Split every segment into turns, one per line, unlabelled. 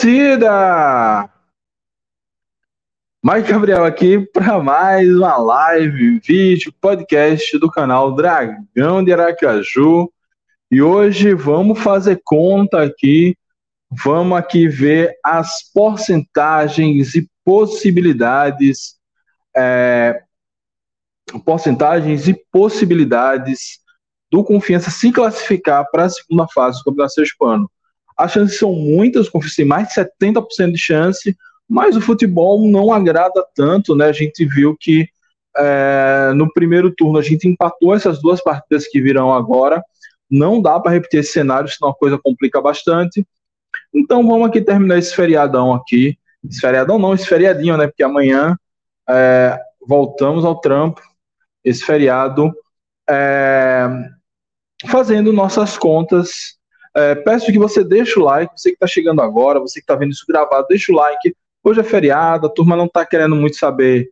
Torcida! Mike Gabriel aqui para mais uma live, vídeo, podcast do canal Dragão de Aracaju. E hoje vamos fazer conta aqui, vamos aqui ver as porcentagens e possibilidades, é, porcentagens e possibilidades do Confiança se classificar para a segunda fase do Campeonato Hispano. As chances são muitas, tem mais de 70% de chance, mas o futebol não agrada tanto, né? A gente viu que é, no primeiro turno a gente empatou essas duas partidas que virão agora. Não dá para repetir esse cenário, senão a coisa complica bastante. Então vamos aqui terminar esse feriadão aqui. Esse feriadão não, esse feriadinho, né? Porque amanhã é, voltamos ao trampo. Esse feriado é, fazendo nossas contas é, peço que você deixe o like, você que está chegando agora, você que está vendo isso gravado, deixa o like. Hoje é feriado, a turma não está querendo muito saber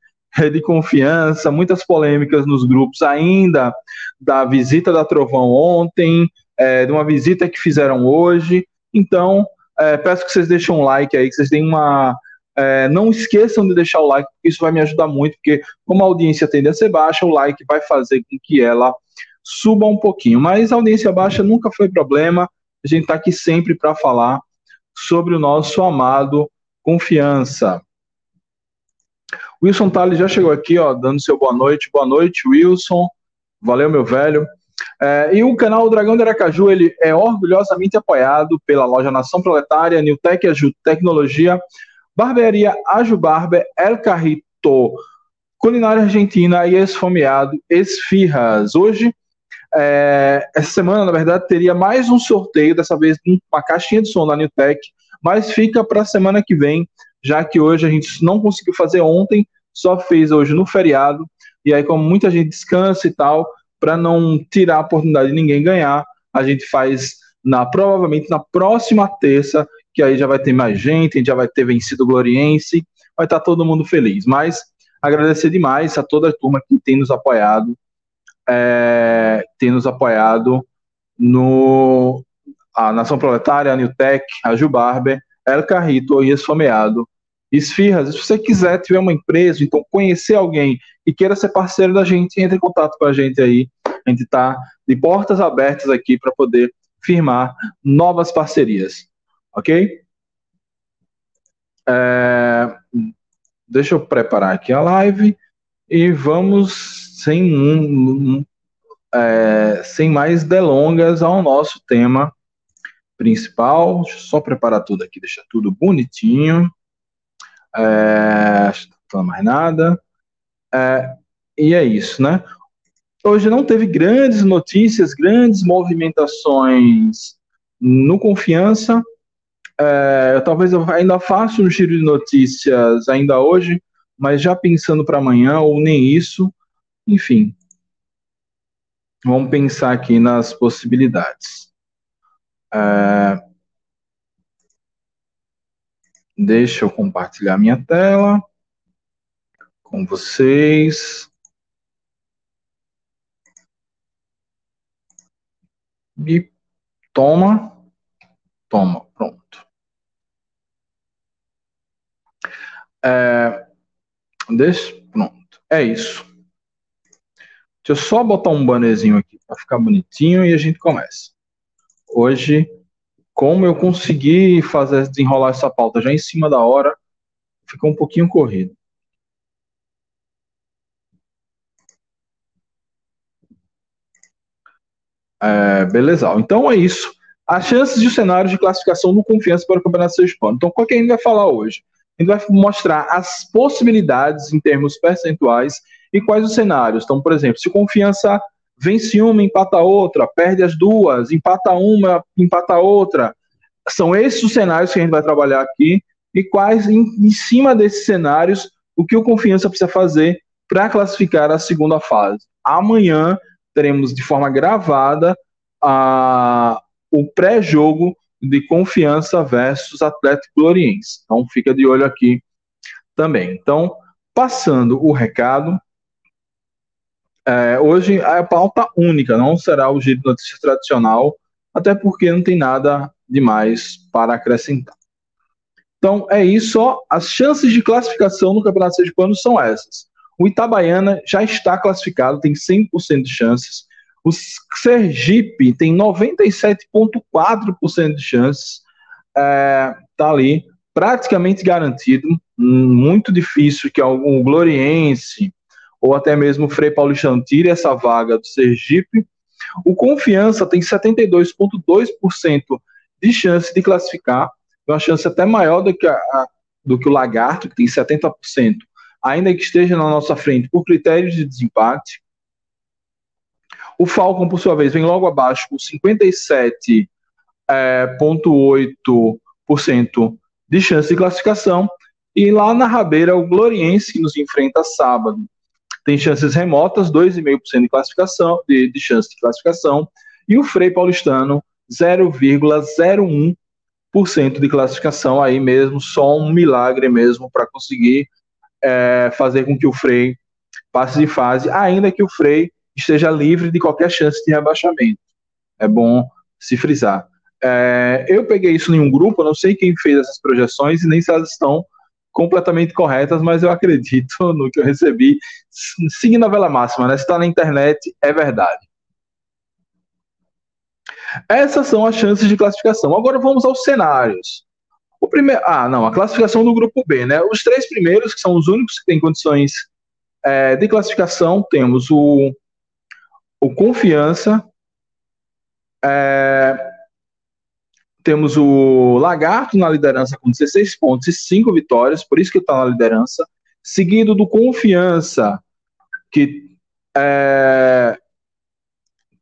de confiança, muitas polêmicas nos grupos ainda da visita da Trovão ontem, é, de uma visita que fizeram hoje. Então, é, peço que vocês deixem um like aí, que vocês deem uma. É, não esqueçam de deixar o like, porque isso vai me ajudar muito, porque como a audiência tende a ser baixa, o like vai fazer com que ela suba um pouquinho. Mas a audiência baixa nunca foi problema. A gente está aqui sempre para falar sobre o nosso amado Confiança. Wilson Tales já chegou aqui, ó, dando seu boa noite. Boa noite, Wilson. Valeu, meu velho. É, e o canal Dragão de Aracaju ele é orgulhosamente apoiado pela loja Nação Proletária, Newtec Aju Tecnologia, Barbearia Aju Barber, El Carrito, Culinária Argentina e Esfomeado Esfirras. Hoje é, essa semana, na verdade, teria mais um sorteio, dessa vez uma caixinha de som da Newtec, mas fica para a semana que vem, já que hoje a gente não conseguiu fazer ontem, só fez hoje no feriado, e aí, como muita gente descansa e tal, para não tirar a oportunidade de ninguém ganhar, a gente faz na provavelmente na próxima terça, que aí já vai ter mais gente já vai ter vencido o Gloriense, vai estar tá todo mundo feliz. Mas agradecer demais a toda a turma que tem nos apoiado é, tem nos apoiado no a Nação Proletária, a Newtec, a Jubarber, El Carrito e Esfomeado. Esfirras, se você quiser, tiver uma empresa, então conhecer alguém e queira ser parceiro da gente, entre em contato com a gente aí. A gente está de portas abertas aqui para poder firmar novas parcerias. Ok? É, deixa eu preparar aqui a live e vamos sem, um, é, sem mais delongas ao nosso tema principal. Deixa eu só preparar tudo aqui, deixar tudo bonitinho. É, não mais nada. É, e é isso, né? Hoje não teve grandes notícias, grandes movimentações no Confiança. É, talvez eu ainda faça um giro de notícias ainda hoje, mas já pensando para amanhã, ou nem isso, enfim, vamos pensar aqui nas possibilidades. É... Deixa eu compartilhar minha tela com vocês. E toma, toma, pronto. É, deixa, pronto, é isso. Deixa eu só botar um bannerzinho aqui para ficar bonitinho e a gente começa. Hoje, como eu consegui fazer desenrolar essa pauta já em cima da hora, ficou um pouquinho corrido. É, beleza, então é isso. As chances e os cenários de classificação do Confiança para o Campeonato Sergipano. Então, qual que a gente vai falar hoje? A gente vai mostrar as possibilidades em termos percentuais e quais os cenários. Então, por exemplo, se confiança vence uma, empata outra, perde as duas, empata uma, empata outra. São esses os cenários que a gente vai trabalhar aqui e quais, em, em cima desses cenários, o que o Confiança precisa fazer para classificar a segunda fase. Amanhã teremos de forma gravada a, o pré-jogo de Confiança versus Atlético Gloriense. Então fica de olho aqui também. Então, passando o recado, é, hoje a pauta única, não será o giro de notícias tradicional, até porque não tem nada demais para acrescentar. Então é isso, as chances de classificação no Campeonato Sergipano são essas. O Itabaiana já está classificado, tem 100% de chances. O Sergipe tem 97,4% de chances. É, tá ali, praticamente garantido. Muito difícil que algum Gloriense, ou até mesmo Frei Paulistano tire essa vaga do Sergipe. O Confiança tem 72,2% de chance de classificar, uma chance até maior do que, a, do que o Lagarto, que tem 70%, ainda que esteja na nossa frente por critérios de desempate. O Falcon, por sua vez, vem logo abaixo com 57,8% é, de chance de classificação. E lá na Rabeira, o Gloriense, nos enfrenta sábado, tem chances remotas, 2,5% de classificação, de, de chance de classificação, e o Frei Paulistano, 0,01% de classificação, aí mesmo, só um milagre mesmo para conseguir é, fazer com que o Frei passe de fase, ainda que o Frei esteja livre de qualquer chance de rebaixamento. É bom se frisar. É, eu peguei isso em um grupo, não sei quem fez essas projeções e nem se elas estão completamente corretas, mas eu acredito no que eu recebi, seguindo a vela máxima, né? Se está na internet, é verdade. Essas são as chances de classificação. Agora vamos aos cenários. O primeiro, ah, não, a classificação do grupo B, né? Os três primeiros, que são os únicos que têm condições é, de classificação, temos o, o Confiança, é, temos o Lagarto na liderança com 16 pontos e 5 vitórias, por isso que está na liderança. Seguido do Confiança, que é,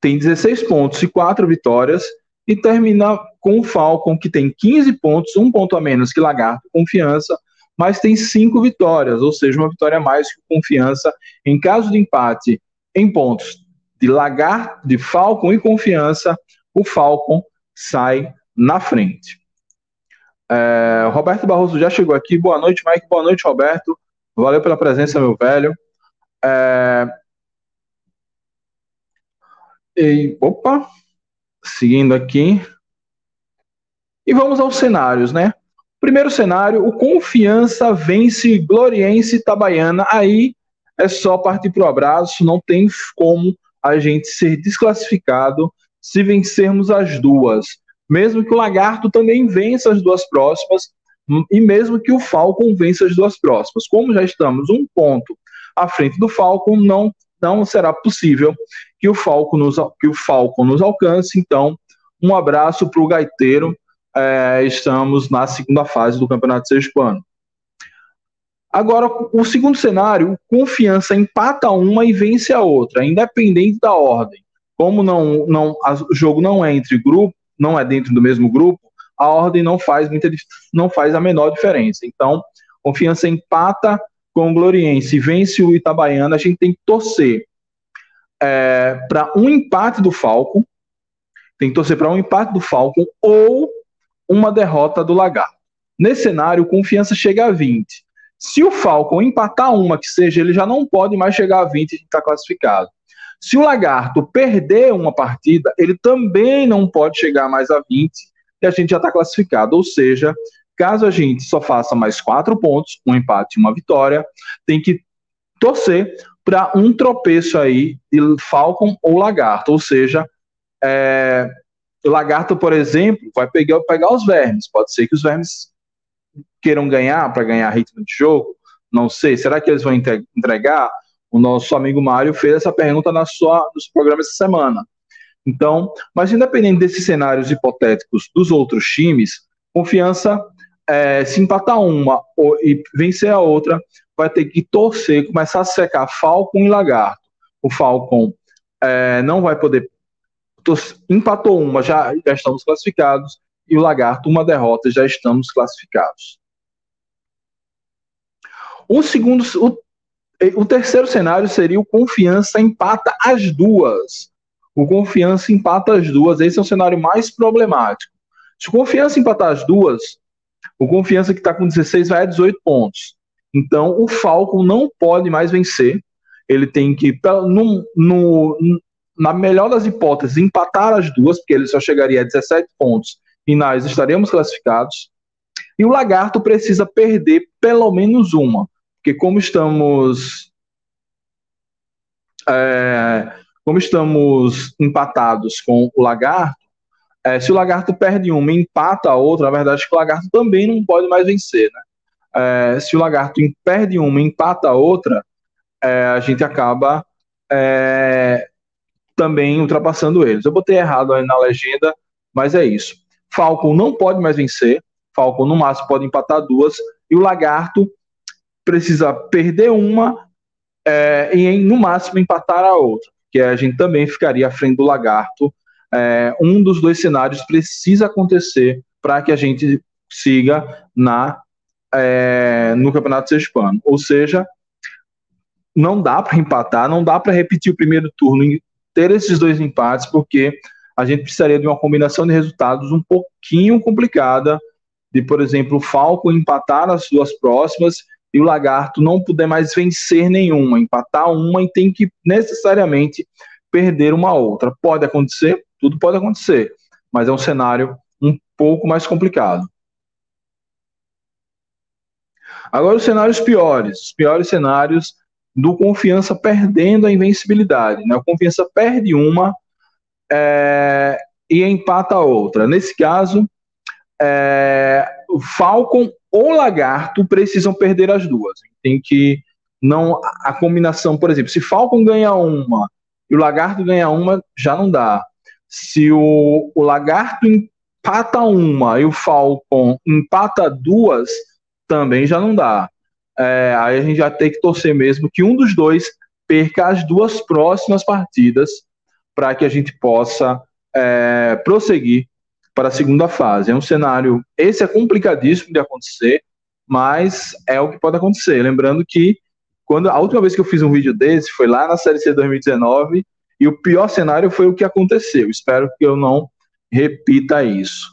tem 16 pontos e 4 vitórias. E termina com o Falcon, que tem 15 pontos, um ponto a menos que Lagarto Confiança, mas tem 5 vitórias, ou seja, uma vitória a mais que Confiança. Em caso de empate em pontos de Lagarto, de Falcon e Confiança, o Falcon sai na frente. É, Roberto Barroso já chegou aqui. Boa noite, Mike. Boa noite, Roberto. Valeu pela presença, meu velho. É... E, opa, seguindo aqui. E vamos aos cenários, né? Primeiro cenário, o Confiança vence Gloriense Itabaiana. Aí é só partir para o abraço, não tem como a gente ser desclassificado se vencermos as duas mesmo que o Lagarto também vença as duas próximas, e mesmo que o Falcon vença as duas próximas. Como já estamos um ponto à frente do Falcon, não, não será possível que o, Falcon nos, que o Falcon nos alcance. Então, um abraço para o Gaiteiro. É, estamos na segunda fase do Campeonato Sergipano. Agora, o segundo cenário, confiança empata uma e vence a outra, independente da ordem. Como não, não, o jogo não é entre grupos, não é dentro do mesmo grupo, a ordem não faz muita não faz a menor diferença. Então, confiança empata com o Gloriense, vence o Itabaiana, a gente tem que torcer é, para um empate do Falcon, tem que torcer para um empate do Falcon ou uma derrota do Lagarto. Nesse cenário, confiança chega a 20. Se o Falcon empatar uma que seja, ele já não pode mais chegar a 20 e está classificado. Se o Lagarto perder uma partida, ele também não pode chegar mais a 20 e a gente já está classificado. Ou seja, caso a gente só faça mais quatro pontos, um empate e uma vitória, tem que torcer para um tropeço aí de Falcon ou Lagarto. Ou seja, é, o Lagarto, por exemplo, vai pegar, pegar os vermes. Pode ser que os vermes queiram ganhar para ganhar ritmo de jogo. Não sei. Será que eles vão entregar? O nosso amigo Mário fez essa pergunta na sua, no seu programa essa semana. Então, mas independente desses cenários hipotéticos dos outros times, confiança, é, se empatar uma ou, e vencer a outra, vai ter que torcer, começar a secar Falcon e Lagarto. O Falcon é, não vai poder. Empatou uma, já, já estamos classificados, e o Lagarto, uma derrota, já estamos classificados. O segundo, o, o terceiro cenário seria o Confiança empata as duas. O Confiança empata as duas. Esse é o cenário mais problemático. Se o Confiança empatar as duas, o Confiança que está com 16 vai a 18 pontos. Então, o Falcon não pode mais vencer. Ele tem que, no, no, na melhor das hipóteses, empatar as duas, porque ele só chegaria a 17 pontos e nós estaremos classificados. E o Lagarto precisa perder pelo menos uma, porque como estamos é, como estamos empatados com o Lagarto, é, se o Lagarto perde uma e empata a outra, na verdade, o Lagarto também não pode mais vencer, né? É, se o Lagarto perde uma e empata a outra, é, a gente acaba é, também ultrapassando eles. Eu botei errado aí na legenda, mas é isso. Falcon não pode mais vencer. Falcon no máximo pode empatar duas. E o Lagarto precisa perder uma é, e no máximo empatar a outra. Que a gente também ficaria à frente do Lagarto. É, um dos dois cenários precisa acontecer para que a gente siga na é, no Campeonato Sergipano. Ou seja, não dá para empatar, não dá para repetir o primeiro turno e ter esses dois empates, porque a gente precisaria de uma combinação de resultados um pouquinho complicada, de, por exemplo, o Falco empatar as duas próximas e o Lagarto não puder mais vencer nenhuma, empatar uma e tem que necessariamente perder uma outra. Pode acontecer? Tudo pode acontecer, mas é um cenário um pouco mais complicado. Agora, os cenários piores, os piores cenários do Confiança perdendo a invencibilidade. Né? O Confiança perde uma é, e empata a outra. Nesse caso, é, o Falcon ou Lagarto precisam perder as duas. Tem que não a combinação, por exemplo, se Falcon ganha uma e o Lagarto ganha uma, já não dá. Se o, o Lagarto empata uma e o Falcon empata duas, também já não dá. É, aí a gente já tem que torcer mesmo que um dos dois perca as duas próximas partidas para que a gente possa é, prosseguir para a segunda fase. É um cenário, esse é complicadíssimo de acontecer, mas é o que pode acontecer. Lembrando que quando a última vez que eu fiz um vídeo desse foi lá na Série C 2019 e o pior cenário foi o que aconteceu. Espero que eu não repita isso.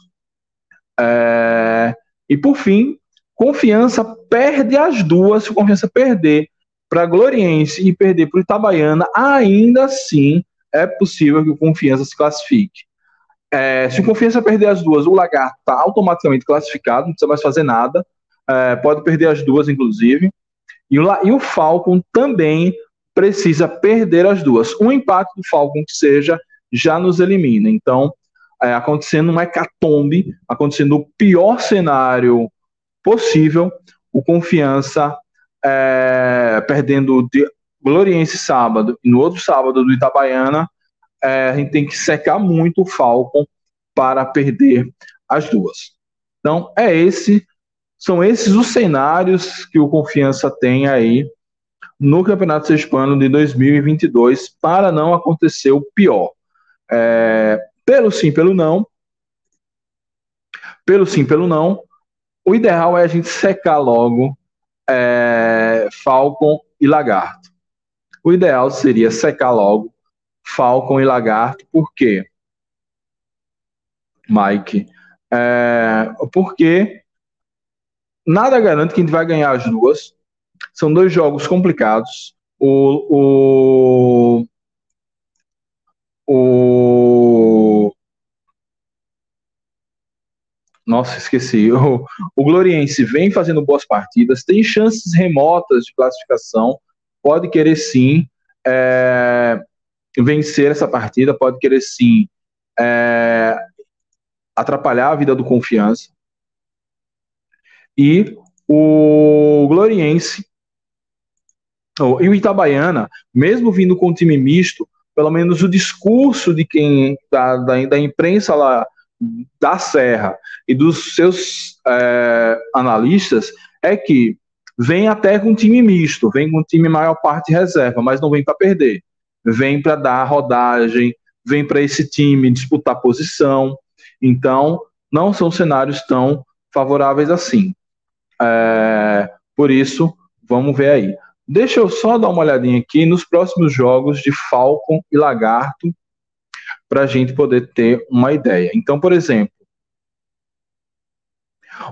É, e por fim, Confiança perde as duas, se o Confiança perder para Gloriense e perder para o Itabaiana, ainda assim é possível que o Confiança se classifique. É, se o Confiança perder as duas, o Lagarto está automaticamente classificado, não precisa mais fazer nada, é, pode perder as duas, inclusive. E o, e o Falcon também precisa perder as duas. Um empate do Falcon que seja já nos elimina. Então, é, acontecendo uma hecatombe, acontecendo o pior cenário possível, o Confiança é, perdendo de Gloriense sábado e no outro sábado do Itabaiana, é, a gente tem que secar muito o Falcon para perder as duas. Então, é esse, são esses os cenários que o Confiança tem aí no Campeonato Hispano de 2022 para não acontecer o pior. É, pelo sim, pelo não. Pelo sim, pelo não o ideal é a gente secar logo é, Falcon e Lagarto. O ideal seria secar logo Falcon e Lagarto, por quê? Mike, é, porque nada garante que a gente vai ganhar as duas. São dois jogos complicados. O, o, o nossa, esqueci. O, o Gloriense vem fazendo boas partidas, tem chances remotas de classificação, pode querer sim é, vencer essa partida, pode querer sim é, atrapalhar a vida do confiança. E o Gloriense e o Itabaiana, mesmo vindo com um time misto, pelo menos o discurso de quem da, da, da imprensa lá da Serra e dos seus é, analistas é que vem até com um time misto, vem com um time maior parte reserva, mas não vem para perder. Vem para dar rodagem, vem para esse time disputar posição. Então, não são cenários tão favoráveis assim. É, por isso, vamos ver aí. Deixa eu só dar uma olhadinha aqui nos próximos jogos de Falcon e Lagarto para a gente poder ter uma ideia. Então, por exemplo,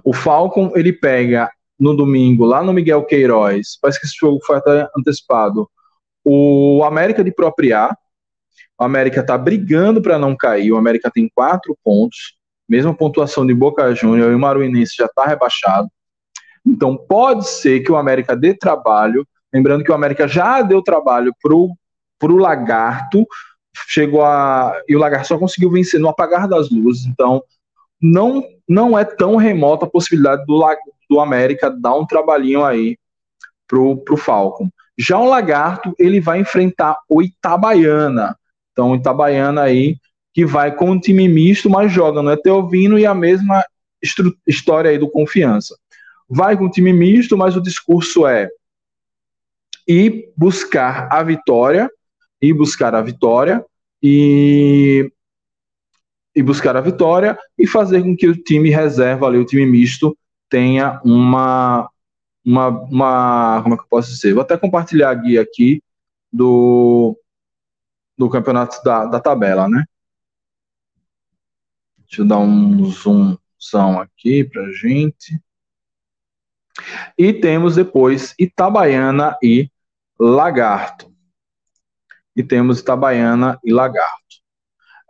o Falcon ele pega no domingo lá no Miguel Queiroz, parece que esse jogo foi até antecipado, o América de Propriar. O América está brigando para não cair, o América tem quatro pontos, mesma pontuação de Boca Júnior e o Maruinense já está rebaixado. Então pode ser que o América dê trabalho, lembrando que o América já deu trabalho pro, pro Lagarto, chegou a. E o Lagarto só conseguiu vencer no apagar das luzes, então não, não é tão remota a possibilidade do, do América dar um trabalhinho aí pro, pro Falcon. Já o Lagarto, ele vai enfrentar o Itabaiana. Então, o Itabaiana aí, que vai com um time misto, mas joga no Eteovino e a mesma história aí do Confiança. Vai com um time misto, mas o discurso é ir buscar a vitória, ir buscar a vitória e, e buscar a vitória e fazer com que o time reserva ali, o time misto, tenha uma, uma, uma como é que eu posso dizer? Vou até compartilhar a guia aqui do, do campeonato da, da tabela, né? Deixa eu dar um zoomzão aqui pra gente. E temos depois Itabaiana e Lagarto. E temos Itabaiana e Lagarto.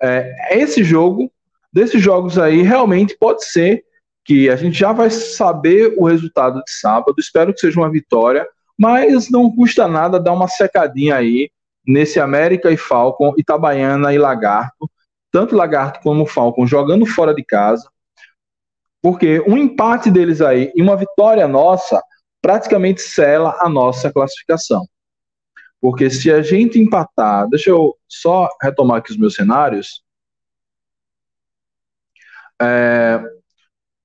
É, esse jogo, desses jogos aí, realmente pode ser que a gente já vai saber o resultado de sábado. Espero que seja uma vitória, mas não custa nada dar uma secadinha aí nesse América e Falcon, Itabaiana e Lagarto, tanto Lagarto como Falcon jogando fora de casa, porque um empate deles aí e uma vitória nossa praticamente sela a nossa classificação. Porque se a gente empatar, deixa eu só retomar aqui os meus cenários. É,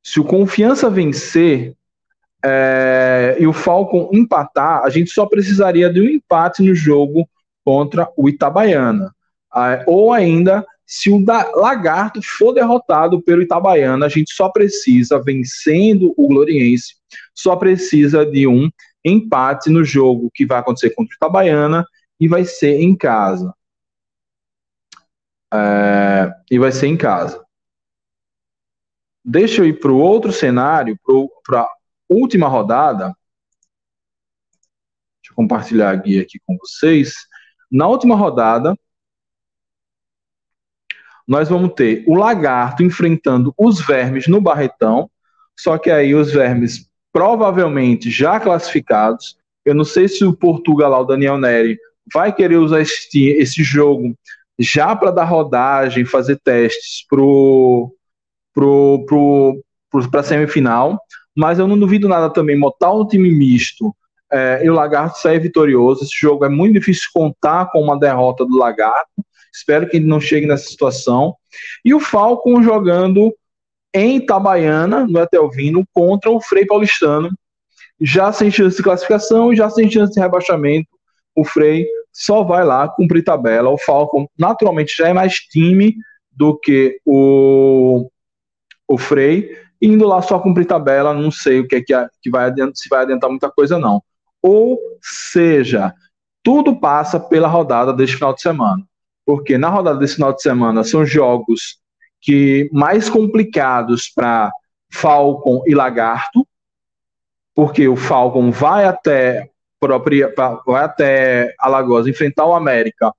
se o Confiança vencer é, e o Falcon empatar, a gente só precisaria de um empate no jogo contra o Itabaiana. É, ou ainda, se o Lagarto for derrotado pelo Itabaiana, a gente só precisa, vencendo o Gloriense, só precisa de um empate no jogo que vai acontecer contra o Itabaiana e vai ser em casa. É, e vai ser em casa. Deixa eu ir para o outro cenário, para a última rodada. Deixa eu compartilhar a guia aqui com vocês. Na última rodada, nós vamos ter o lagarto enfrentando os vermes no Barretão, só que aí os vermes provavelmente já classificados. Eu não sei se o Portugal o Daniel Neri, vai querer usar esse, esse jogo já para dar rodagem, fazer testes pro pro, a semifinal, mas eu não duvido nada também montar um time misto é, e o Lagarto sair vitorioso. Esse jogo é muito difícil contar com uma derrota do Lagarto. Espero que ele não chegue nessa situação. E o Falcon jogando em Itabaiana, no Etelvino, contra o Frei Paulistano, já sem chance de classificação e já sem chance de rebaixamento. O Frei só vai lá cumprir tabela. O Falcon, naturalmente, já é mais time do que o, o Frei, indo lá só cumprir tabela, não sei o que é que, que vai adiantar, se vai adiantar muita coisa, não. Ou seja, tudo passa pela rodada deste final de semana. Porque na rodada desse final de semana são jogos que mais complicados para Falcon e Lagarto, porque o Falcon vai até própria, vai até Alagoas enfrentar o América.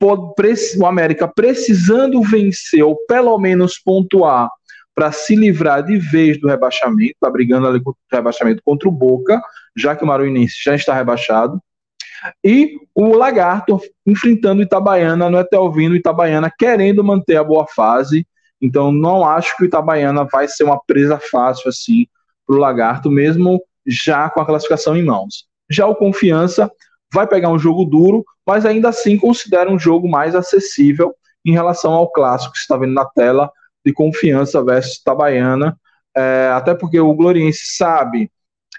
O América precisando vencer ou pelo menos pontuar para se livrar de vez do rebaixamento, está brigando ali contra o rebaixamento contra o Boca, já que o Maruinense já está rebaixado. E o Lagarto enfrentando o Itabaiana no Etelvino, Itabaiana querendo manter a boa fase. Então não acho que o Itabaiana vai ser uma presa fácil assim para o Lagarto, mesmo já com a classificação em mãos. Já o Confiança vai pegar um jogo duro, mas ainda assim considero um jogo mais acessível em relação ao clássico que está vendo na tela de Confiança versus Itabaiana, é, até porque o Gloriense sabe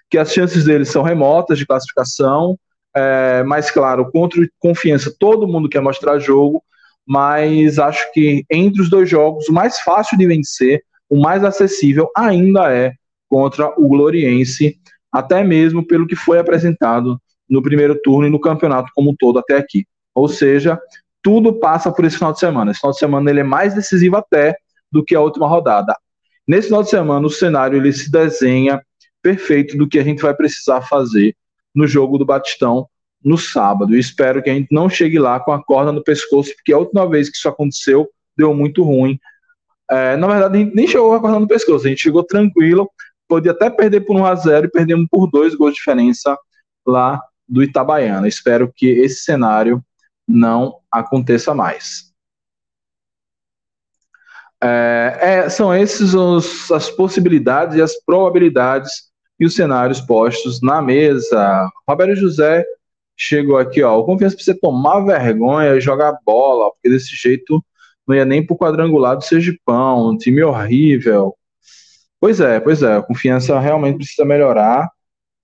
que as chances dele são remotas de classificação, é, mas claro, contra Confiança todo mundo quer mostrar jogo, mas acho que entre os dois jogos, o mais fácil de vencer, o mais acessível ainda é contra o Gloriense, até mesmo pelo que foi apresentado no primeiro turno e no campeonato como um todo até aqui. Ou seja, tudo passa por esse final de semana. Esse final de semana ele é mais decisivo até do que a última rodada. Nesse final de semana, o cenário ele se desenha perfeito do que a gente vai precisar fazer no jogo do Batistão no sábado. E espero que a gente não chegue lá com a corda no pescoço, porque a última vez que isso aconteceu deu muito ruim. É, na verdade, a gente nem chegou com a corda no pescoço, a gente chegou tranquilo, podia até perder por 1 a 0 e perdemos por dois gols de diferença lá do Itabaiana. Espero que esse cenário não aconteça mais. É, é, são esses os, as possibilidades e as probabilidades e os cenários postos na mesa. Roberto José chegou aqui, ó. O confiança você tomar vergonha e jogar bola, porque desse jeito não ia nem pro quadrangular do Sergipão, um time horrível. Pois é, pois é, a confiança realmente precisa melhorar,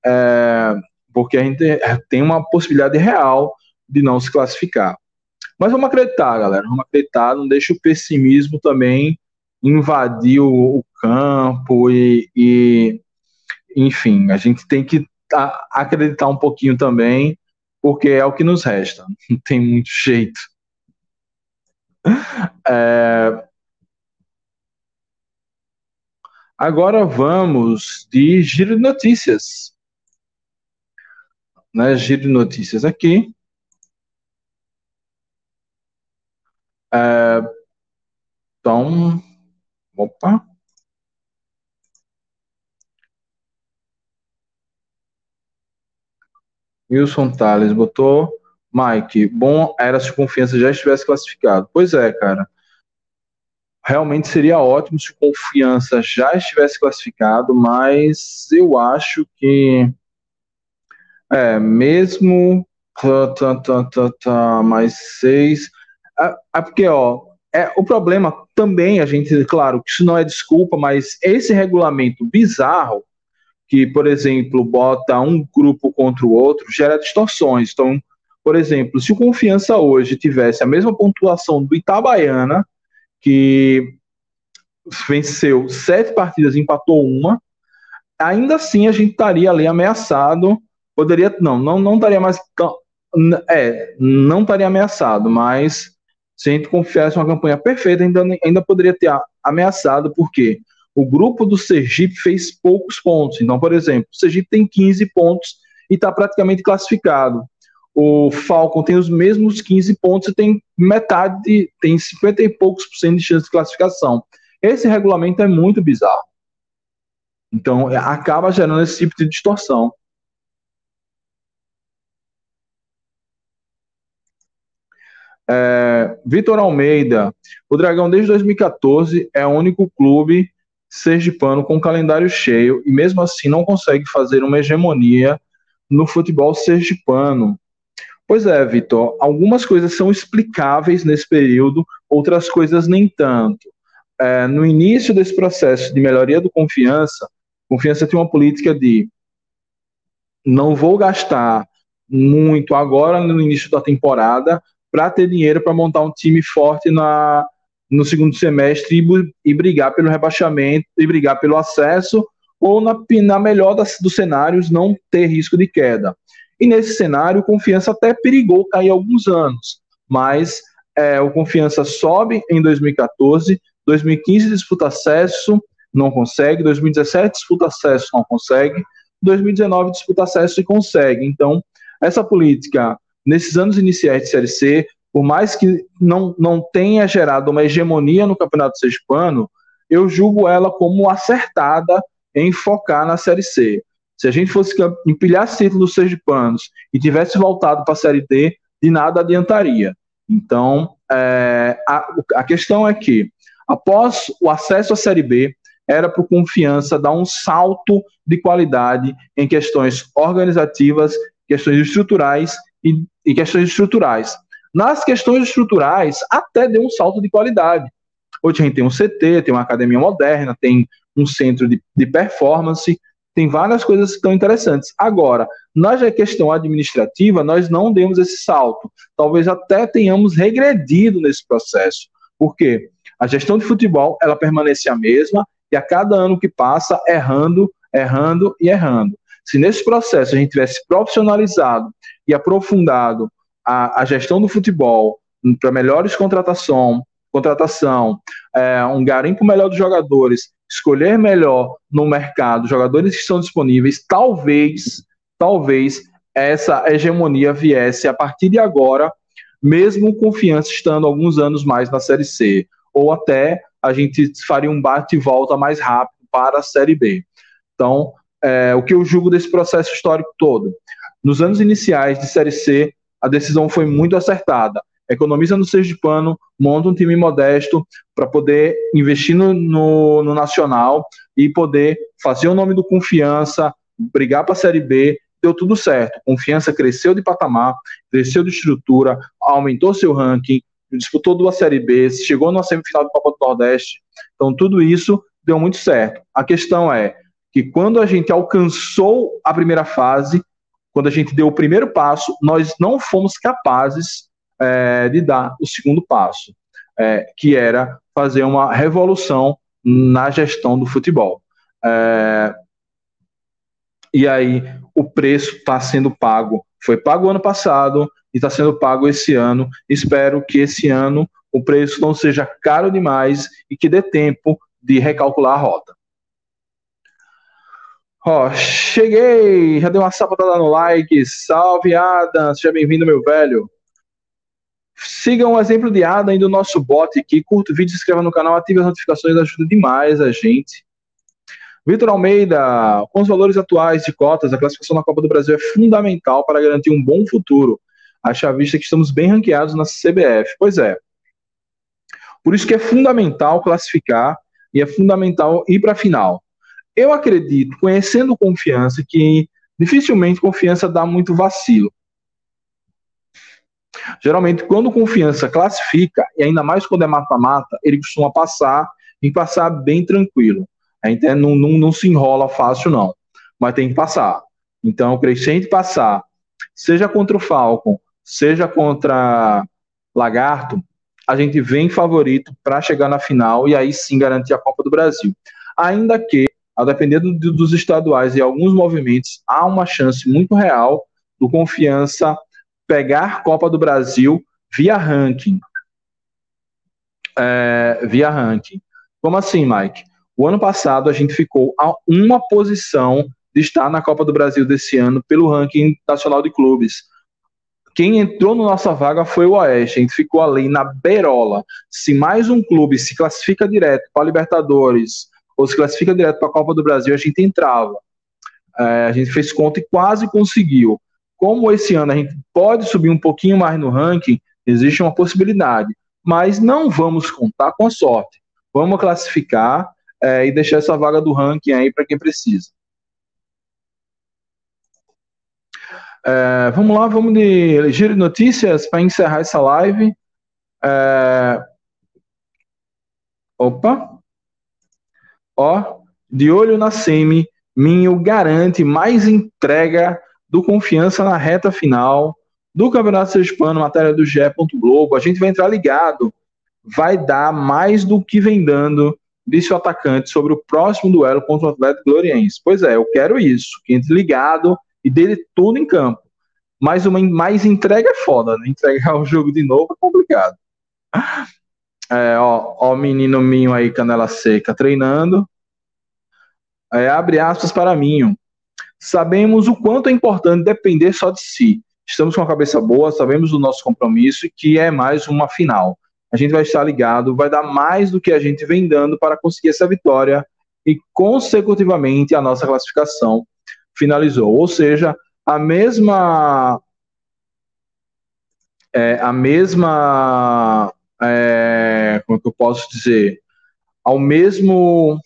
é, porque a gente tem uma possibilidade real de não se classificar. Mas vamos acreditar, galera, vamos acreditar, não deixa o pessimismo também invadir o, o campo e, e, enfim, a gente tem que acreditar um pouquinho também, porque é o que nos resta, não tem muito jeito. É, Agora vamos de giro de notícias. Né, giro de notícias aqui. É, então, opa. Wilson Tales botou. Mike, bom era se confiança já estivesse classificado. Pois é, cara realmente seria ótimo se Confiança já estivesse classificado, mas eu acho que é, mesmo tá, tá, tá, tá, tá mais seis. É, porque, ó, é, o problema também, a gente, claro, que isso não é desculpa, mas esse regulamento bizarro, que, por exemplo, bota um grupo contra o outro, gera distorções. Então, por exemplo, se o Confiança hoje tivesse a mesma pontuação do Itabaiana, que venceu sete partidas, empatou uma, ainda assim a gente estaria ali ameaçado. Poderia, não, não, não estaria mais tão, é, não estaria ameaçado, mas se a gente confiasse uma campanha perfeita, ainda, ainda poderia ter ameaçado, porque o grupo do Sergipe fez poucos pontos. Então, por exemplo, o Sergipe tem 15 pontos e está praticamente classificado o Falcon tem os mesmos 15 pontos e tem metade, tem 50 e poucos por cento de chance de classificação. Esse regulamento é muito bizarro. Então, é, acaba gerando esse tipo de distorção. É, Vitor Almeida, o Dragão desde 2014 é o único clube sergipano com calendário cheio e mesmo assim não consegue fazer uma hegemonia no futebol sergipano. Pois é, Vitor, algumas coisas são explicáveis nesse período, outras coisas nem tanto. É, no início desse processo de melhoria do confiança, confiança tem uma política de não vou gastar muito agora no início da temporada para ter dinheiro para montar um time forte na, no segundo semestre e, e, brigar pelo rebaixamento e brigar pelo acesso ou na, na melhor das, dos cenários não ter risco de queda. E nesse cenário, Confiança até perigou cair alguns anos, mas é, o Confiança sobe em 2014, 2015 disputa acesso, não consegue, 2017 disputa acesso, não consegue, 2019 disputa acesso e consegue. Então, essa política, nesses anos iniciais de Série C, por mais que não, não tenha gerado uma hegemonia no Campeonato Sergipano, eu julgo ela como acertada em focar na Série C. Se a gente fosse empilhar títulos sergipanos e tivesse voltado para a Série D, de nada adiantaria. Então, é, a, a questão é que, após o acesso à Série B, era para o Confiança dar um salto de qualidade em questões organizativas, questões estruturais e, e questões estruturais. Nas questões estruturais, até deu um salto de qualidade. Hoje a gente tem um CT, tem uma academia moderna, tem um centro de, de performance, tem várias coisas que estão interessantes. Agora, na questão administrativa, nós não demos esse salto. Talvez até tenhamos regredido nesse processo. Por quê? A gestão de futebol, ela permanece a mesma e a cada ano que passa, errando, errando e errando. Se nesse processo a gente tivesse profissionalizado e aprofundado a, a gestão do futebol para melhores contratação, contratação, é, um garimpo melhor dos jogadores, escolher melhor no mercado jogadores que estão disponíveis, talvez, talvez essa hegemonia viesse a partir de agora, mesmo confiança estando alguns anos mais na Série C, ou até a gente faria um bate e volta mais rápido para a Série B. Então, é, o que eu julgo desse processo histórico todo? Nos anos iniciais de Série C, a decisão foi muito acertada. Economiza no Sergipano, monta um time modesto para poder investir no, no, no, Nacional e poder fazer o nome do Confiança, brigar para a Série B. Deu tudo certo. Confiança cresceu de patamar, cresceu de estrutura, aumentou seu ranking, disputou duas Série B, chegou na semifinal do Copa do Nordeste. Então, tudo isso deu muito certo. A questão é que quando a gente alcançou a primeira fase, quando a gente deu o primeiro passo, nós não fomos capazes é, de dar o segundo passo, é, que era fazer uma revolução na gestão do futebol. É, e aí o preço está sendo pago. Foi pago ano passado e está sendo pago esse ano. Espero que esse ano o preço não seja caro demais e que dê tempo de recalcular a rota. Ó, cheguei, já deu uma sapatada no like. Salve, Adam, seja bem-vindo, meu velho. Sigam o exemplo de Adam e do nosso bot aqui. Curta o vídeo, se inscreva no canal, ative as notificações, ajuda demais a gente. Vitor Almeida, com os valores atuais de cotas, a classificação na Copa do Brasil é fundamental para garantir um bom futuro. Acha à vista que estamos bem ranqueados na CBF. Pois é. Por isso que é fundamental classificar e é fundamental ir para a final. Eu acredito, conhecendo confiança, que dificilmente confiança dá muito vacilo. Geralmente, quando confiança classifica, e ainda mais quando é mata-mata, ele costuma passar e passar bem tranquilo. Então, não, não, não se enrola fácil, não. Mas tem que passar. Então, crescente passar, seja contra o Falcon, seja contra Lagarto, a gente vem favorito para chegar na final e aí sim garantir a Copa do Brasil. Ainda que, a depender do, dos estaduais e alguns movimentos, há uma chance muito real do Confiança pegar Copa do Brasil via ranking. É, via ranking. Como assim, Mike? O ano passado a gente ficou a uma posição de estar na Copa do Brasil desse ano pelo ranking nacional de clubes. Quem entrou na nossa vaga foi o Oeste, a gente ficou ali na berola. Se mais um clube se classifica direto para a Libertadores ou se classifica direto para a Copa do Brasil, a gente entrava. É, a gente fez conta e quase conseguiu. Como esse ano a gente pode subir um pouquinho mais no ranking, existe uma possibilidade, mas não vamos contar com a sorte. Vamos classificar é, e deixar essa vaga do ranking aí para quem precisa. É, vamos lá, vamos de giro de notícias para encerrar essa live. É, opa. Ó, de olho na semi, Minho garante mais entrega do Confiança na reta final do Campeonato Sergipano, matéria do GE. Globo. A gente vai entrar ligado. Vai dar mais do que vem dando disse o atacante sobre o próximo duelo contra o Atlético Gloriense. Pois é, eu quero isso, que entre ligado e dele tudo em campo. Mas uma mais entrega é foda, né? Entregar o jogo de novo é complicado. É, ó, ó, o menino Minho aí, canela seca, treinando. É, abre aspas para Minho. Sabemos o quanto é importante depender só de si. Estamos com a cabeça boa, sabemos do nosso compromisso e que é mais uma final a gente vai estar ligado, vai dar mais do que a gente vem dando para conseguir essa vitória e, consecutivamente, a nossa classificação finalizou. Ou seja, a mesma. É, a mesma. É, como é que eu posso dizer? Ao mesmo.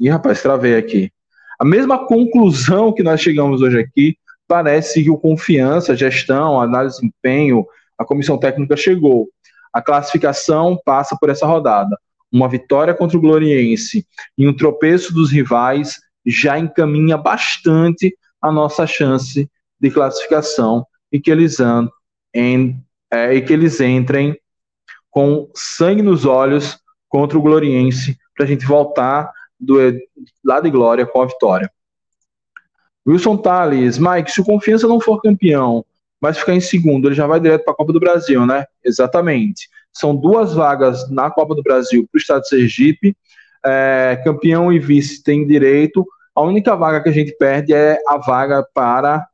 Ih, rapaz, travei aqui. A mesma conclusão que nós chegamos hoje aqui parece que o confiança, gestão, análise de desempenho, a comissão técnica chegou. A classificação passa por essa rodada. Uma vitória contra o Gloriense e um tropeço dos rivais já encaminha bastante a nossa chance de classificação e que eles, em, é, e que eles entrem com sangue nos olhos contra o Gloriense para a gente voltar do lá de glória com a vitória. Wilson Tales, Mike, se o Confiança não for campeão, mas ficar em segundo, ele já vai direto para a Copa do Brasil, né? Exatamente. São duas vagas na Copa do Brasil para o estado de Sergipe. É, campeão e vice tem direito. A única vaga que a gente perde é a vaga para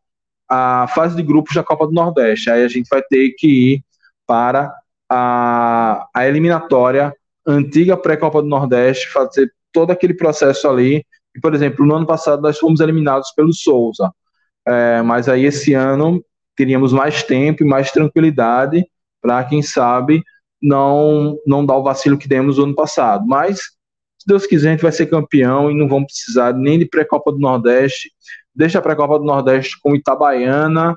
a fase de grupos da Copa do Nordeste. Aí a gente vai ter que ir para a, a eliminatória antiga pré-Copa do Nordeste, fazer todo aquele processo ali. E, por exemplo, no ano passado nós fomos eliminados pelo Souza. É, mas aí esse ano teríamos mais tempo e mais tranquilidade para, quem sabe, não, não dar o vacilo que demos no ano passado. Mas, se Deus quiser, a gente vai ser campeão e não vamos precisar nem de pré-Copa do Nordeste. Deixa a pré-Copa do Nordeste com Itabaiana,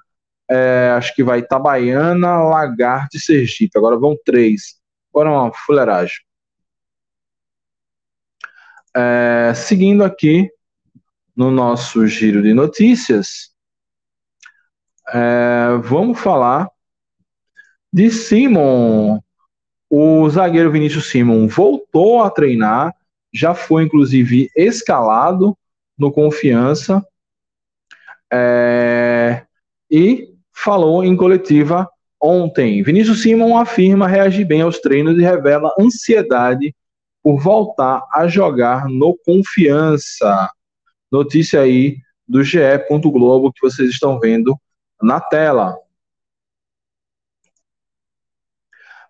é, acho que vai Itabaiana, Lagarto e Sergipe. Agora vão três. Agora uma fuleiragem. É, seguindo aqui no nosso giro de notícias, é, vamos falar de Simon. O zagueiro Vinícius Simon voltou a treinar, já foi inclusive escalado no Confiança é, e falou em coletiva ontem. Vinícius Simon afirma reagir bem aos treinos e revela ansiedade por voltar a jogar no Confiança. Notícia aí do GE. Globo que vocês estão vendo na tela.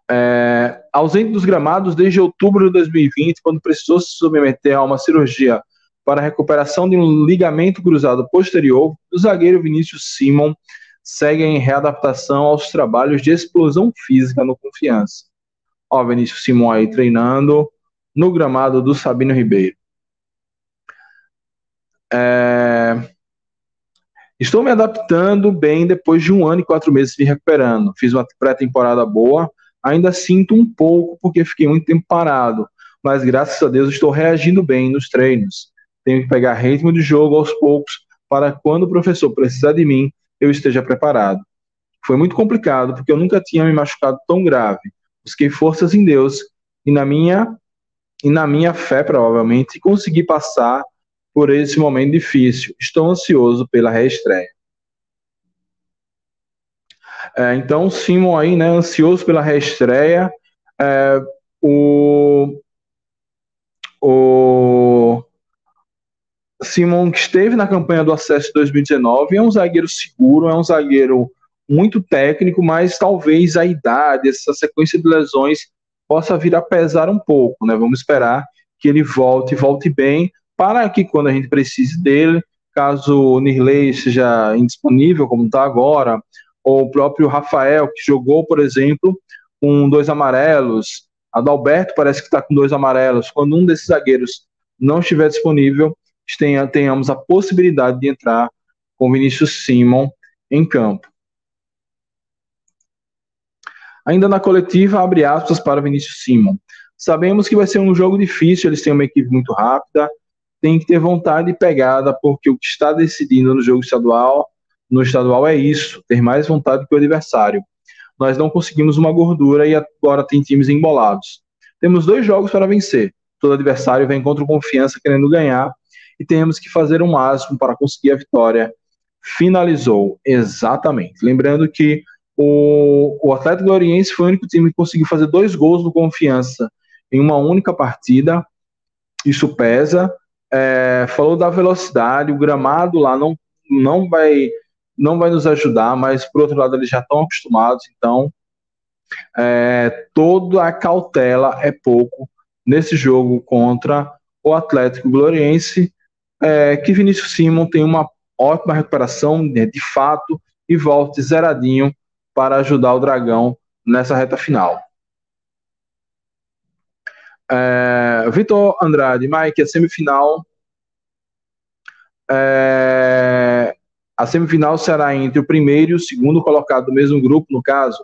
É, ausente dos gramados desde outubro de 2020, quando precisou se submeter a uma cirurgia para recuperação de um ligamento cruzado posterior, o zagueiro Vinícius Simon segue em readaptação aos trabalhos de explosão física no Confiança. Ó, Vinícius Simon aí treinando, no gramado do Sabino Ribeiro. É... Estou me adaptando bem depois de um ano e quatro meses me recuperando. Fiz uma pré-temporada boa, ainda sinto um pouco porque fiquei muito tempo parado, mas graças a Deus estou reagindo bem nos treinos. Tenho que pegar ritmo de jogo aos poucos para quando o professor precisar de mim, eu esteja preparado. Foi muito complicado porque eu nunca tinha me machucado tão grave. Busquei forças em Deus e na minha e na minha fé, provavelmente, conseguir passar por esse momento difícil. Estou ansioso pela reestreia. É, então, Simon aí, né, ansioso pela reestreia. É, o Simon, que esteve na campanha do acesso de 2019, é um zagueiro seguro, é um zagueiro muito técnico, mas talvez a idade, essa sequência de lesões possa vir a pesar um pouco, né? Vamos esperar que ele volte, volte bem, para que quando a gente precise dele, caso o Nirley seja indisponível, como está agora, ou o próprio Rafael, que jogou, por exemplo, com dois amarelos, Adalberto parece que está com dois amarelos, quando um desses zagueiros não estiver disponível, tenhamos a possibilidade de entrar com Vinícius Simon em campo. Ainda na coletiva, abre aspas para Vinícius Simon. Sabemos que vai ser um jogo difícil, eles têm uma equipe muito rápida, tem que ter vontade e pegada, porque o que está decidindo no jogo estadual, no estadual é isso, ter mais vontade que o adversário. Nós não conseguimos uma gordura e agora tem times embolados. Temos dois jogos para vencer. Todo adversário vem contra confiança querendo ganhar e temos que fazer o máximo para conseguir a vitória. Finalizou exatamente. Lembrando que o, o Atlético Gloriense foi o único time que conseguiu fazer dois gols no Confiança em uma única partida. Isso pesa. É, falou da velocidade, o gramado lá não, não vai não vai nos ajudar, mas por outro lado eles já estão acostumados, então é, toda a cautela é pouco nesse jogo contra o Atlético Gloriense, é, que Vinícius Simon tem uma ótima recuperação, né, de fato, e volte zeradinho para ajudar o Dragão nessa reta final. É, Vitor Andrade, Mike, a semifinal. É, a, A semifinal será entre o primeiro e o segundo colocado do mesmo grupo, no caso?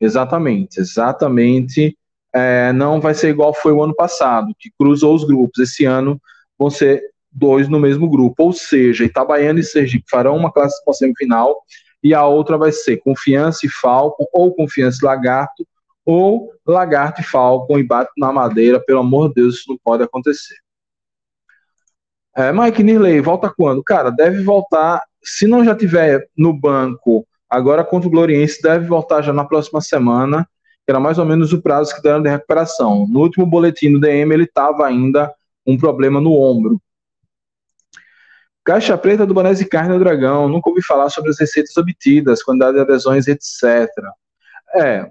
Exatamente, exatamente. É, não vai ser igual foi o ano passado, que cruzou os grupos. Esse ano vão ser dois no mesmo grupo, ou seja, Itabaiana e Sergipe farão uma classificação semifinal e a outra vai ser Confiança e Falcon, ou Confiança e Lagarto, ou Lagarto e Falcon e bate na madeira, pelo amor de Deus, isso não pode acontecer. É, Mike Nirley, volta quando? Cara, deve voltar, se não já tiver no banco agora contra o Gloriense, deve voltar já na próxima semana, que era mais ou menos o prazo que deram de recuperação. No último boletim do DM, ele estava ainda um problema no ombro. Caixa preta do Banese Carne do Dragão. Nunca ouvi falar sobre as receitas obtidas, quantidade de adesões, etc. É,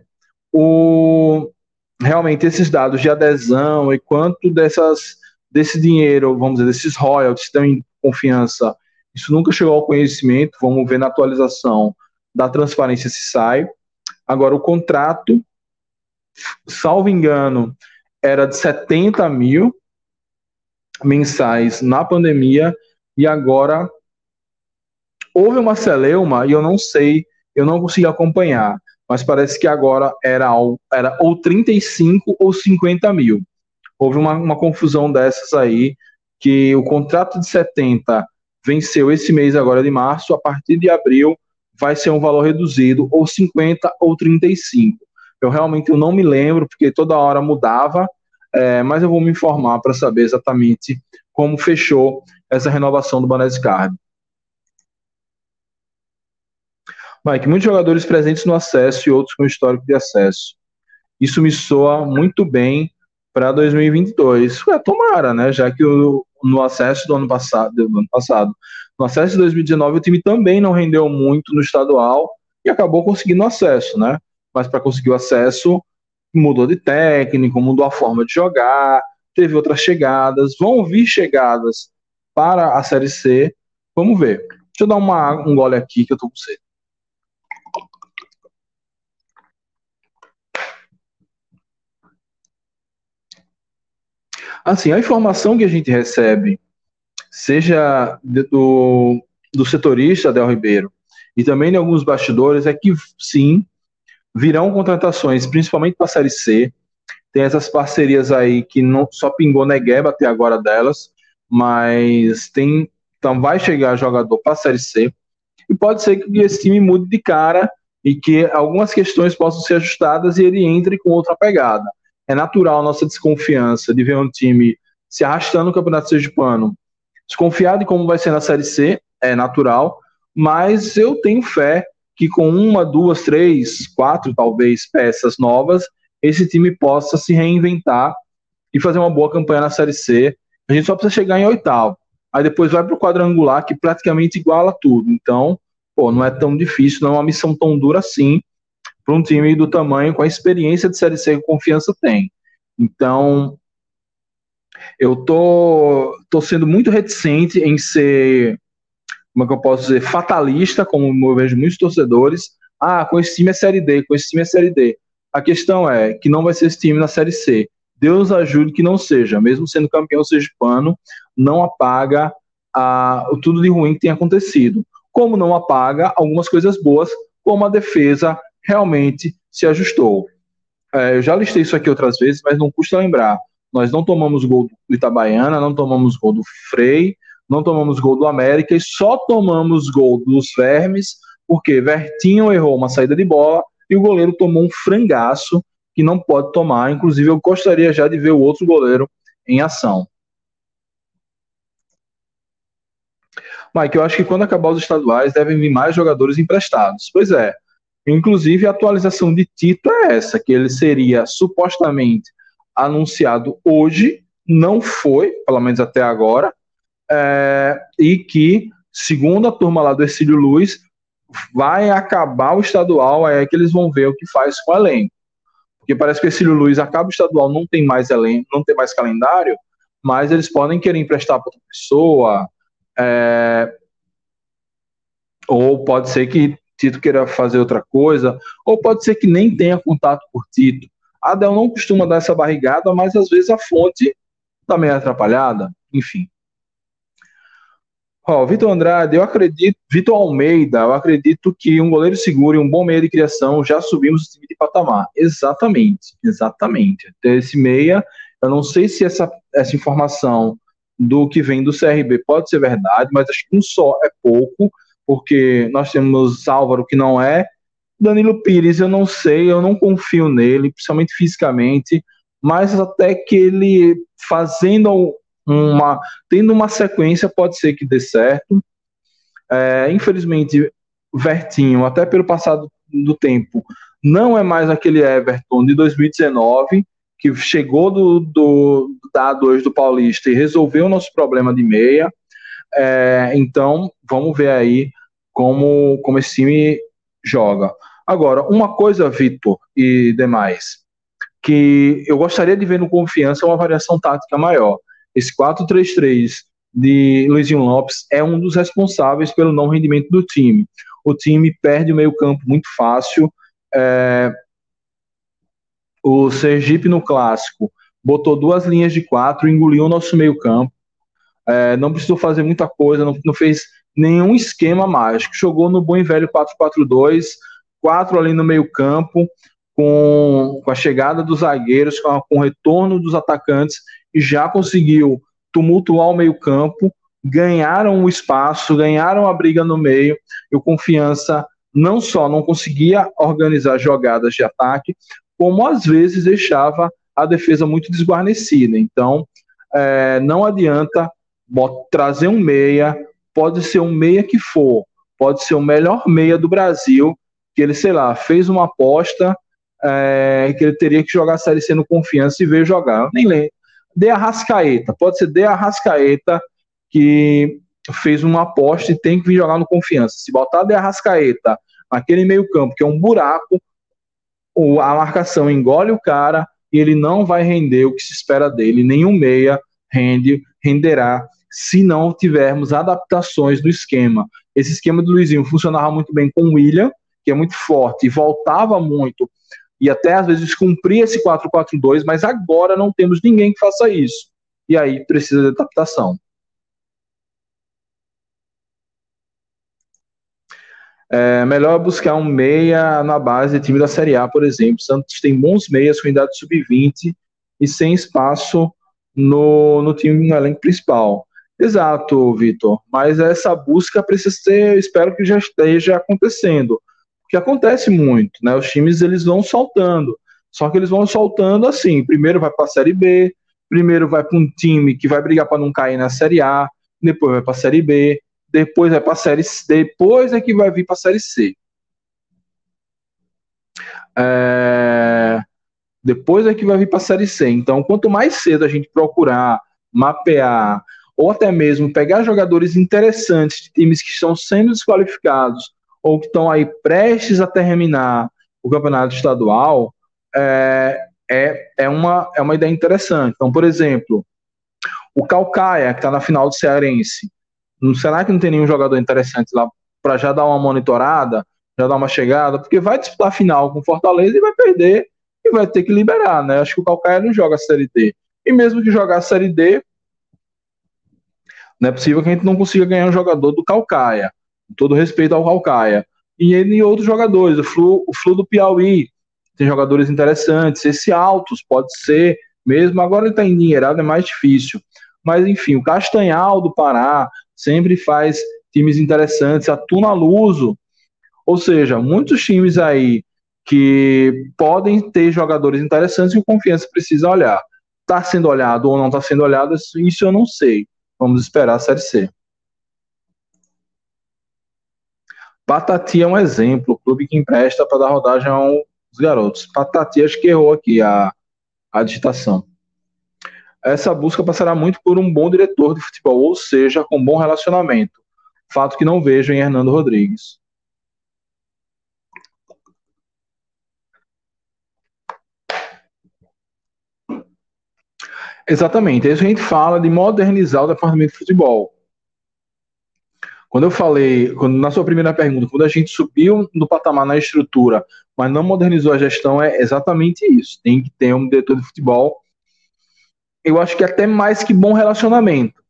o, realmente esses dados de adesão e quanto dessas, desse dinheiro, vamos dizer, desses royalties estão em confiança, isso nunca chegou ao conhecimento. Vamos ver na atualização da transparência se sai. Agora, o contrato, salvo engano, era de 70 mil mensais na pandemia e agora houve uma celeuma e eu não sei, eu não consegui acompanhar, mas parece que agora era, era ou 35 ou 50 mil. Houve uma, uma confusão dessas aí, que o contrato de 70 venceu esse mês agora de março, a partir de abril vai ser um valor reduzido, ou 50 ou 35. Eu realmente eu não me lembro, porque toda hora mudava, é, mas eu vou me informar para saber exatamente como fechou essa renovação do Banese Card. Mike, muitos jogadores presentes no acesso e outros com histórico de acesso. Isso me soa muito bem para 2022. Ué, tomara, né? Já que o, no acesso do ano passado, do ano passado, no acesso de 2019 o time também não rendeu muito no estadual e acabou conseguindo acesso, né? Mas para conseguir o acesso mudou de técnico, mudou a forma de jogar, teve outras chegadas, vão vir chegadas para a Série C. Vamos ver. Deixa eu dar uma, um gole aqui que eu tô com sede. Assim, a informação que a gente recebe, seja do, do setorista Del Ribeiro e também de alguns bastidores, é que sim, virão contratações, principalmente para a Série C. Tem essas parcerias aí que não só pingou Negueba até agora delas, mas tem então vai chegar jogador para a Série C. E pode ser que esse time mude de cara e que algumas questões possam ser ajustadas e ele entre com outra pegada. É natural a nossa desconfiança de ver um time se arrastando no Campeonato Sergipano, desconfiado de como vai ser na Série C, é natural, mas eu tenho fé que com uma, duas, três, quatro, talvez, peças novas, esse time possa se reinventar e fazer uma boa campanha na Série C a gente só precisa chegar em oitavo. Aí depois vai para o quadrangular, que praticamente iguala tudo. Então, pô, não é tão difícil, não é uma missão tão dura assim para um time do tamanho, com a experiência de Série C que confiança tem. Então, eu tô, tô sendo muito reticente em ser, como é que eu posso dizer, fatalista, como eu vejo muitos torcedores. Ah, com esse time é Série D, com esse time é Série D. A questão é que não vai ser esse time na Série C. Deus ajude que não seja, mesmo sendo campeão sergipano, não apaga a, tudo de ruim que tem acontecido. Como não apaga algumas coisas boas, como a defesa realmente se ajustou. É, eu já listei isso aqui outras vezes, mas não custa lembrar. Nós não tomamos gol do Itabaiana, não tomamos gol do Frei, não tomamos gol do América e só tomamos gol dos Vermes porque Vertinho errou uma saída de bola e o goleiro tomou um frangaço que não pode tomar. Inclusive, eu gostaria já de ver o outro goleiro em ação. Mike, eu acho que quando acabar os estaduais devem vir mais jogadores emprestados. Pois é. Inclusive, a atualização de Tito é essa, que ele seria supostamente anunciado hoje, não foi, pelo menos até agora, é, e que, segundo a turma lá do Exílio Luiz, vai acabar o estadual, é que eles vão ver o que faz com o elenco. Porque parece que esse Luiz acaba o estadual, não tem mais elenco, não tem mais calendário, mas eles podem querer emprestar para outra pessoa, é, ou pode ser que Tito queira fazer outra coisa, ou pode ser que nem tenha contato por Tito. Adel não costuma dar essa barrigada, mas às vezes a fonte está meio atrapalhada, enfim. Ó, Vitor Andrade, eu acredito, Vitor Almeida, eu acredito que um goleiro seguro e um bom meia de criação já subimos o time de patamar. Exatamente, exatamente. Esse meia, eu não sei se essa, essa informação do que vem do CRB pode ser verdade, mas acho que um só é pouco, porque nós temos Álvaro que não é, Danilo Pires eu não sei, eu não confio nele, principalmente fisicamente, mas até que ele fazendo uma tendo uma sequência pode ser que dê certo. É, infelizmente, Vertinho, até pelo passado do tempo, não é mais aquele Everton de 2019 que chegou do, do da A2 do Paulista e resolveu o nosso problema de meia. É, então, vamos ver aí como, como esse time joga. Agora, uma coisa, Vitor e demais, que eu gostaria de ver no Confiança uma variação tática maior. Esse 4-3-3 de Luizinho Lopes é um dos responsáveis pelo não rendimento do time. O time perde o meio-campo muito fácil. É... O Sergipe no clássico botou duas linhas de quatro, engoliu o nosso meio-campo. É, não precisou fazer muita coisa, não, não, fez nenhum esquema mágico. Jogou no bom e velho 4-4-2, quatro ali no meio-campo, com, a chegada dos zagueiros, com, com o retorno dos atacantes, já conseguiu tumultuar o meio-campo, ganharam o espaço, ganharam a briga no meio, e o Confiança não só não conseguia organizar jogadas de ataque, como às vezes deixava a defesa muito desguarnecida. Então, é, não adianta trazer um meia, pode ser um meia que for, pode ser o melhor meia do Brasil, que ele, sei lá, fez uma aposta é, que ele teria que jogar a Série C no confiança e veio jogar. Eu nem lembro. De Arrascaeta, pode ser De Arrascaeta que fez uma aposta e tem que vir jogar no confiança. Se botar De Arrascaeta naquele meio-campo, que é um buraco, a marcação engole o cara e ele não vai render o que se espera dele. Nenhum meia rende, renderá se não tivermos adaptações do esquema. Esse esquema do Luizinho funcionava muito bem com o William, que é muito forte e voltava muito e até às vezes cumprir esse 4-4-2, mas agora não temos ninguém que faça isso. E aí precisa de adaptação. É melhor buscar um meia na base de time da Série A, por exemplo. Santos tem bons meias com idade sub-20 e sem espaço no, no time no elenco principal. Exato, Vitor. Mas essa busca precisa ser, espero que já esteja acontecendo que acontece muito, né? Os times eles vão soltando, só que eles vão soltando assim. Primeiro vai para a Série B, primeiro vai para um time que vai brigar para não cair na Série A, depois vai para a Série B, depois vai para a Série C, depois é que vai vir para a Série C. É... Depois é que vai vir para a Série C. Então, quanto mais cedo a gente procurar mapear ou até mesmo pegar jogadores interessantes de times que estão sendo desqualificados ou que estão aí prestes a terminar o campeonato estadual, é, é, é, uma, é uma ideia interessante. Então, por exemplo, o Calcaia, que está na final do Cearense, será que não tem nenhum jogador interessante lá para já dar uma monitorada, já dar uma chegada? Porque vai disputar a final com Fortaleza e vai perder e vai ter que liberar, né? Acho que o Calcaia não joga a Série D. E mesmo que jogar a Série D, não é possível que a gente não consiga ganhar um jogador do Calcaia todo respeito ao Calcaia. E ele e outros jogadores, o Flu, o Flu do Piauí, tem jogadores interessantes, esse Altos pode ser, mesmo agora ele está endinheirado, é mais difícil. Mas enfim, o Castanhal do Pará sempre faz times interessantes, a Tuna Luso, ou seja, muitos times aí que podem ter jogadores interessantes e o Confiança precisa olhar. Está sendo olhado ou não está sendo olhado, isso eu não sei. Vamos esperar a Série C. Patati é um exemplo, clube que empresta para dar rodagem aos garotos. Patati acho que errou aqui a, a digitação. Essa busca passará muito por um bom diretor de futebol, ou seja, com bom relacionamento. Fato que não vejo em Hernando Rodrigues. Exatamente, isso a gente fala de modernizar o departamento de futebol. Quando eu falei, quando, na sua primeira pergunta, quando a gente subiu no patamar na estrutura, mas não modernizou a gestão, é exatamente isso. Tem que ter um diretor de futebol. Eu acho que até mais que bom relacionamento.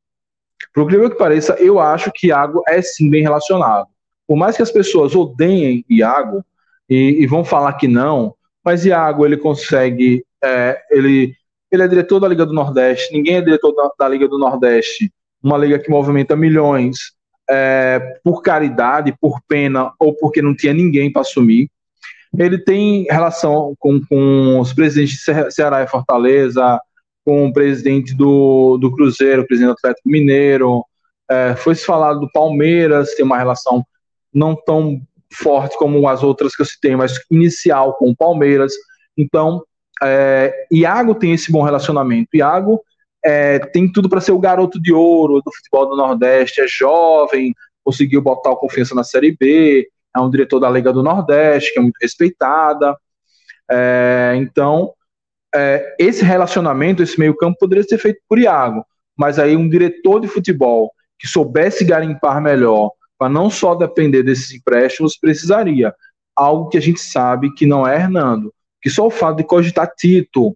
Por incrível que pareça, eu acho que Iago é sim bem relacionado. Por mais que as pessoas odeiem Iago e, e vão falar que não, mas Iago ele consegue, é, ele, ele é diretor da Liga do Nordeste, ninguém é diretor da, da Liga do Nordeste, uma liga que movimenta milhões é, por caridade, por pena ou porque não tinha ninguém para assumir. Ele tem relação com, com os presidentes de Ceará e Fortaleza, com o presidente do, do Cruzeiro, o presidente do Atlético Mineiro. É, foi se falado do Palmeiras, tem uma relação não tão forte como as outras que eu citei, mas inicial com o Palmeiras. Então, é, Iago tem esse bom relacionamento. Iago é, tem tudo para ser o garoto de ouro do futebol do Nordeste, é jovem, conseguiu botar o confiança na Série B, é um diretor da Liga do Nordeste, que é muito respeitada. É, então, é, esse relacionamento, esse meio-campo poderia ser feito por Iago, mas aí um diretor de futebol que soubesse garimpar melhor, para não só depender desses empréstimos, precisaria. Algo que a gente sabe que não é Hernando, que só o fato de cogitar Tito,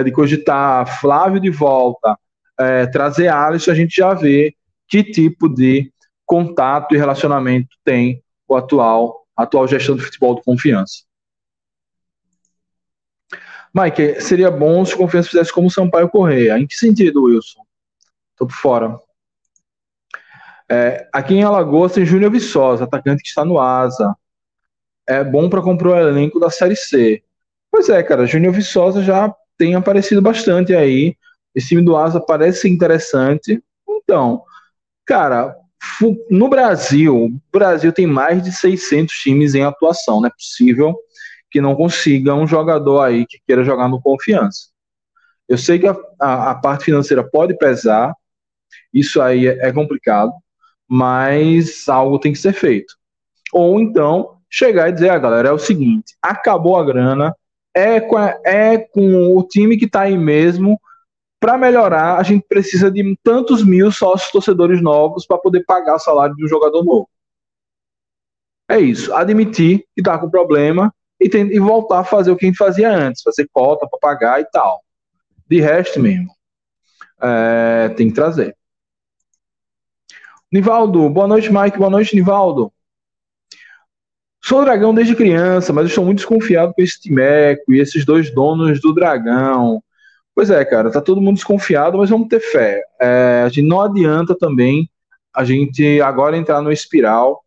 é, de cogitar Flávio de volta, é, trazer Alisson, a gente já vê que tipo de contato e relacionamento tem o atual, atual gestão de futebol do Confiança. Mike, seria bom se o Confiança fizesse como o Sampaio Correia. Em que sentido, Wilson? Tô por fora. É, aqui em Alagoas tem Júnior Viçosa, atacante que está no Asa. É bom para comprar o elenco da Série C. Pois é, cara, Júnior Viçosa já tem aparecido bastante aí. Esse time do Asa parece interessante. Então, cara, no Brasil, o Brasil tem mais de 600 times em atuação. Não é possível que não consiga um jogador aí que queira jogar no confiança. Eu sei que a, a, a parte financeira pode pesar, isso aí é, é complicado, mas algo tem que ser feito. Ou então chegar e dizer, ah, galera, é o seguinte, acabou a grana, é com, é com o time que está aí mesmo, para melhorar, a gente precisa de tantos mil sócios torcedores novos para poder pagar o salário de um jogador novo. É isso. Admitir que está com problema e, tem, e voltar a fazer o que a gente fazia antes, fazer cota para pagar e tal. De resto mesmo, é, tem que trazer. Nivaldo, boa noite, Mike. Boa noite, Nivaldo. Sou dragão desde criança, mas estou muito desconfiado com esse Timeco e esses dois donos do dragão. Pois é, cara, tá todo mundo desconfiado, mas vamos ter fé. É, não adianta também a gente agora entrar no espiral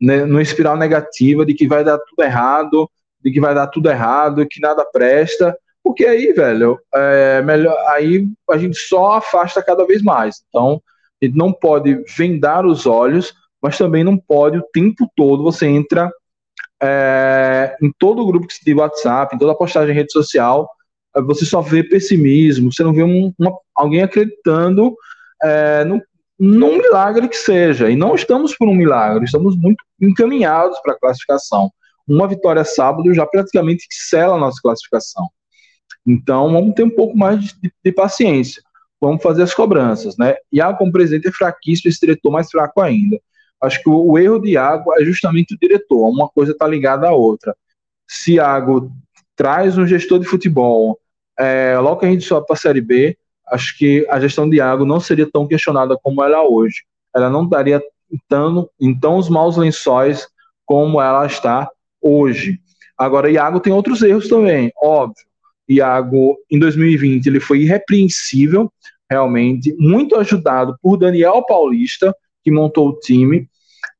né, numa espiral negativa de que vai dar tudo errado, de que vai dar tudo errado, que nada presta, porque aí, velho, é melhor, aí a gente só afasta cada vez mais. Então, a gente não pode vendar os olhos, mas também não pode o tempo todo você entra é, em todo o grupo tem WhatsApp, em toda postagem em rede social, você só vê pessimismo, você não vê um, uma, alguém acreditando é, no, num milagre que seja. E não estamos por um milagre, estamos muito encaminhados para a classificação. Uma vitória sábado já praticamente sela a nossa classificação. Então vamos ter um pouco mais de, de paciência. Vamos fazer as cobranças, né? Iago como presidente é fraquíssimo, esse diretor mais fraco ainda. Acho que o, o erro de Iago é justamente o diretor. Uma coisa está ligada à outra. Se Iago traz um gestor de futebol, é, logo que a gente sobe para a Série B, acho que a gestão de Iago não seria tão questionada como ela é hoje. Ela não estaria então, então os maus lençóis como ela está hoje. Agora, Iago tem outros erros também, óbvio. Iago, em 2020, ele foi irrepreensível, realmente, muito ajudado por Daniel Paulista, que montou o time,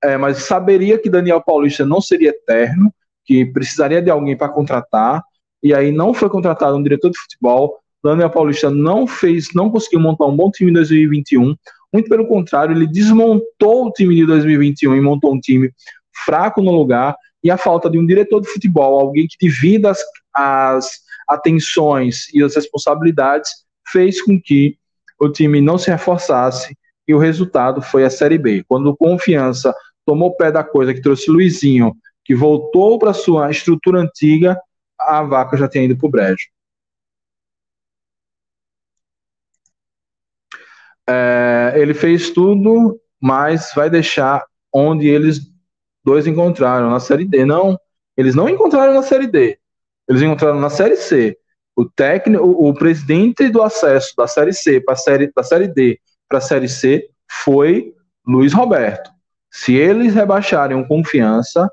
é, mas saberia que Daniel Paulista não seria eterno, que precisaria de alguém para contratar, e aí não foi contratado um diretor de futebol, Daniel Paulista não fez, não conseguiu montar um bom time em 2021. Muito pelo contrário, ele desmontou o time de 2021 e montou um time fraco no lugar. E a falta de um diretor de futebol, alguém que divida as, as atenções e as responsabilidades, fez com que o time não se reforçasse e o resultado foi a Série B. Quando o Confiança tomou pé da coisa, que trouxe Luizinho, que voltou para sua estrutura antiga, a vaca já tinha ido para o brejo. É, ele fez tudo, mas vai deixar onde eles dois encontraram na Série D. Não, eles não encontraram na Série D. Eles encontraram na Série C. O técnico, o, presidente do acesso da série C para série da série D para a série C foi Luiz Roberto. Se eles rebaixarem o confiança,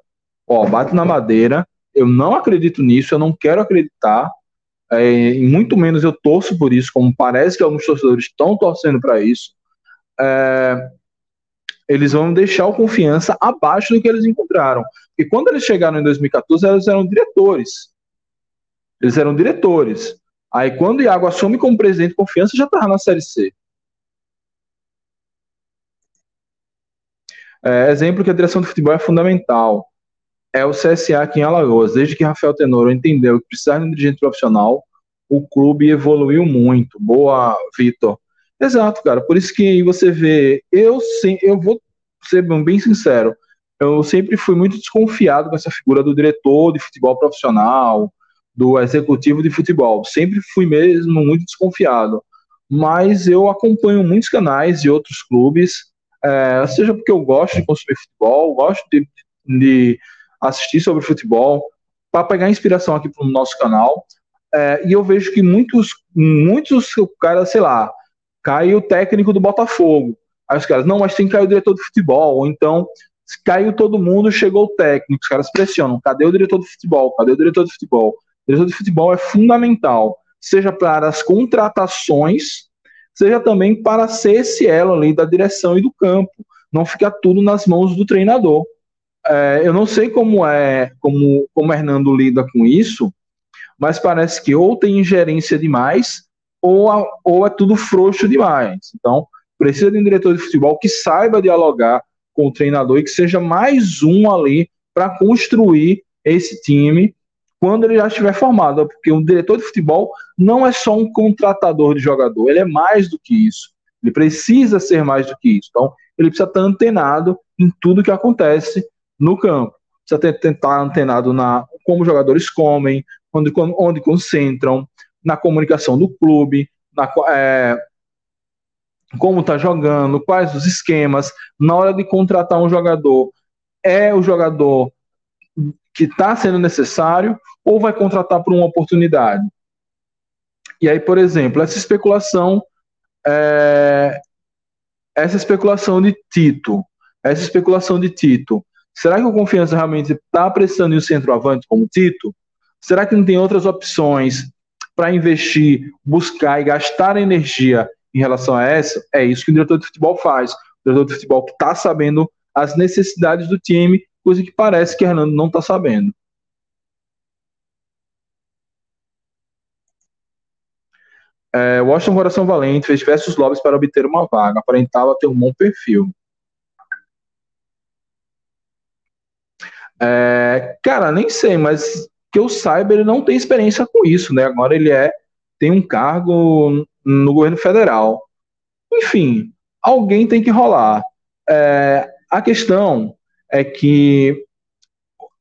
ó, bate na madeira. Eu não acredito nisso, eu não quero acreditar. É, muito menos eu torço por isso, como parece que alguns torcedores estão torcendo para isso. É, eles vão deixar o confiança abaixo do que eles encontraram. E quando eles chegaram em 2014, eles eram diretores. Eles eram diretores. Aí quando o Iago assume como presidente de confiança, já estava na Série C. É, exemplo que a direção de futebol é fundamental. É o CSA aqui em Alagoas. Desde que Rafael Tenoro entendeu que precisava de um dirigente profissional, o clube evoluiu muito. Boa, Vitor. Exato, cara. Por isso que você vê, eu sim, eu vou ser bem sincero, eu sempre fui muito desconfiado com essa figura do diretor de futebol profissional, do executivo de futebol. Sempre fui mesmo muito desconfiado. Mas eu acompanho muitos canais de outros clubes, é, seja porque eu gosto de consumir futebol, gosto de, de assistir sobre futebol, para pegar inspiração aqui para o nosso canal. É, e eu vejo que muitos, muitos caras, sei lá, cai o técnico do Botafogo. Aí os caras, não, mas tem que cair o diretor de futebol. Ou então, caiu todo mundo, chegou o técnico. Os caras pressionam. Cadê o diretor de futebol? Cadê o diretor de futebol? O diretor de futebol é fundamental, seja para as contratações, seja também para ser esse elo ali da direção e do campo. Não ficar tudo nas mãos do treinador. É, eu não sei como é, como, como o Hernando lida com isso, mas parece que ou tem ingerência demais, ou, a, ou é tudo frouxo demais. Então, precisa de um diretor de futebol que saiba dialogar com o treinador e que seja mais um ali para construir esse time quando ele já estiver formado, porque um diretor de futebol não é só um contratador de jogador, ele é mais do que isso. Ele precisa ser mais do que isso. Então, ele precisa estar antenado em tudo que acontece no campo. Precisa estar antenado na como os jogadores comem, onde, onde concentram, na comunicação do clube, na, é, como está jogando, quais os esquemas, na hora de contratar um jogador, é o jogador que está sendo necessário ou vai contratar por uma oportunidade? E aí, por exemplo, essa especulação, é, essa especulação de Tito, essa especulação de Tito, será que o Confiança realmente está apressando o centroavante como Tito? Será que não tem outras opções para investir, buscar e gastar energia em relação a essa, é isso que o diretor de futebol faz. O diretor de futebol está sabendo as necessidades do time, coisa que parece que Hernando não está sabendo. É, Washington Coração Valente fez diversos lobbies para obter uma vaga, aparentava ter um bom perfil. É, cara, nem sei, mas que eu saiba, ele não tem experiência com isso, né? Agora ele é tem um cargo no governo federal. Enfim, alguém tem que rolar. É, a questão é que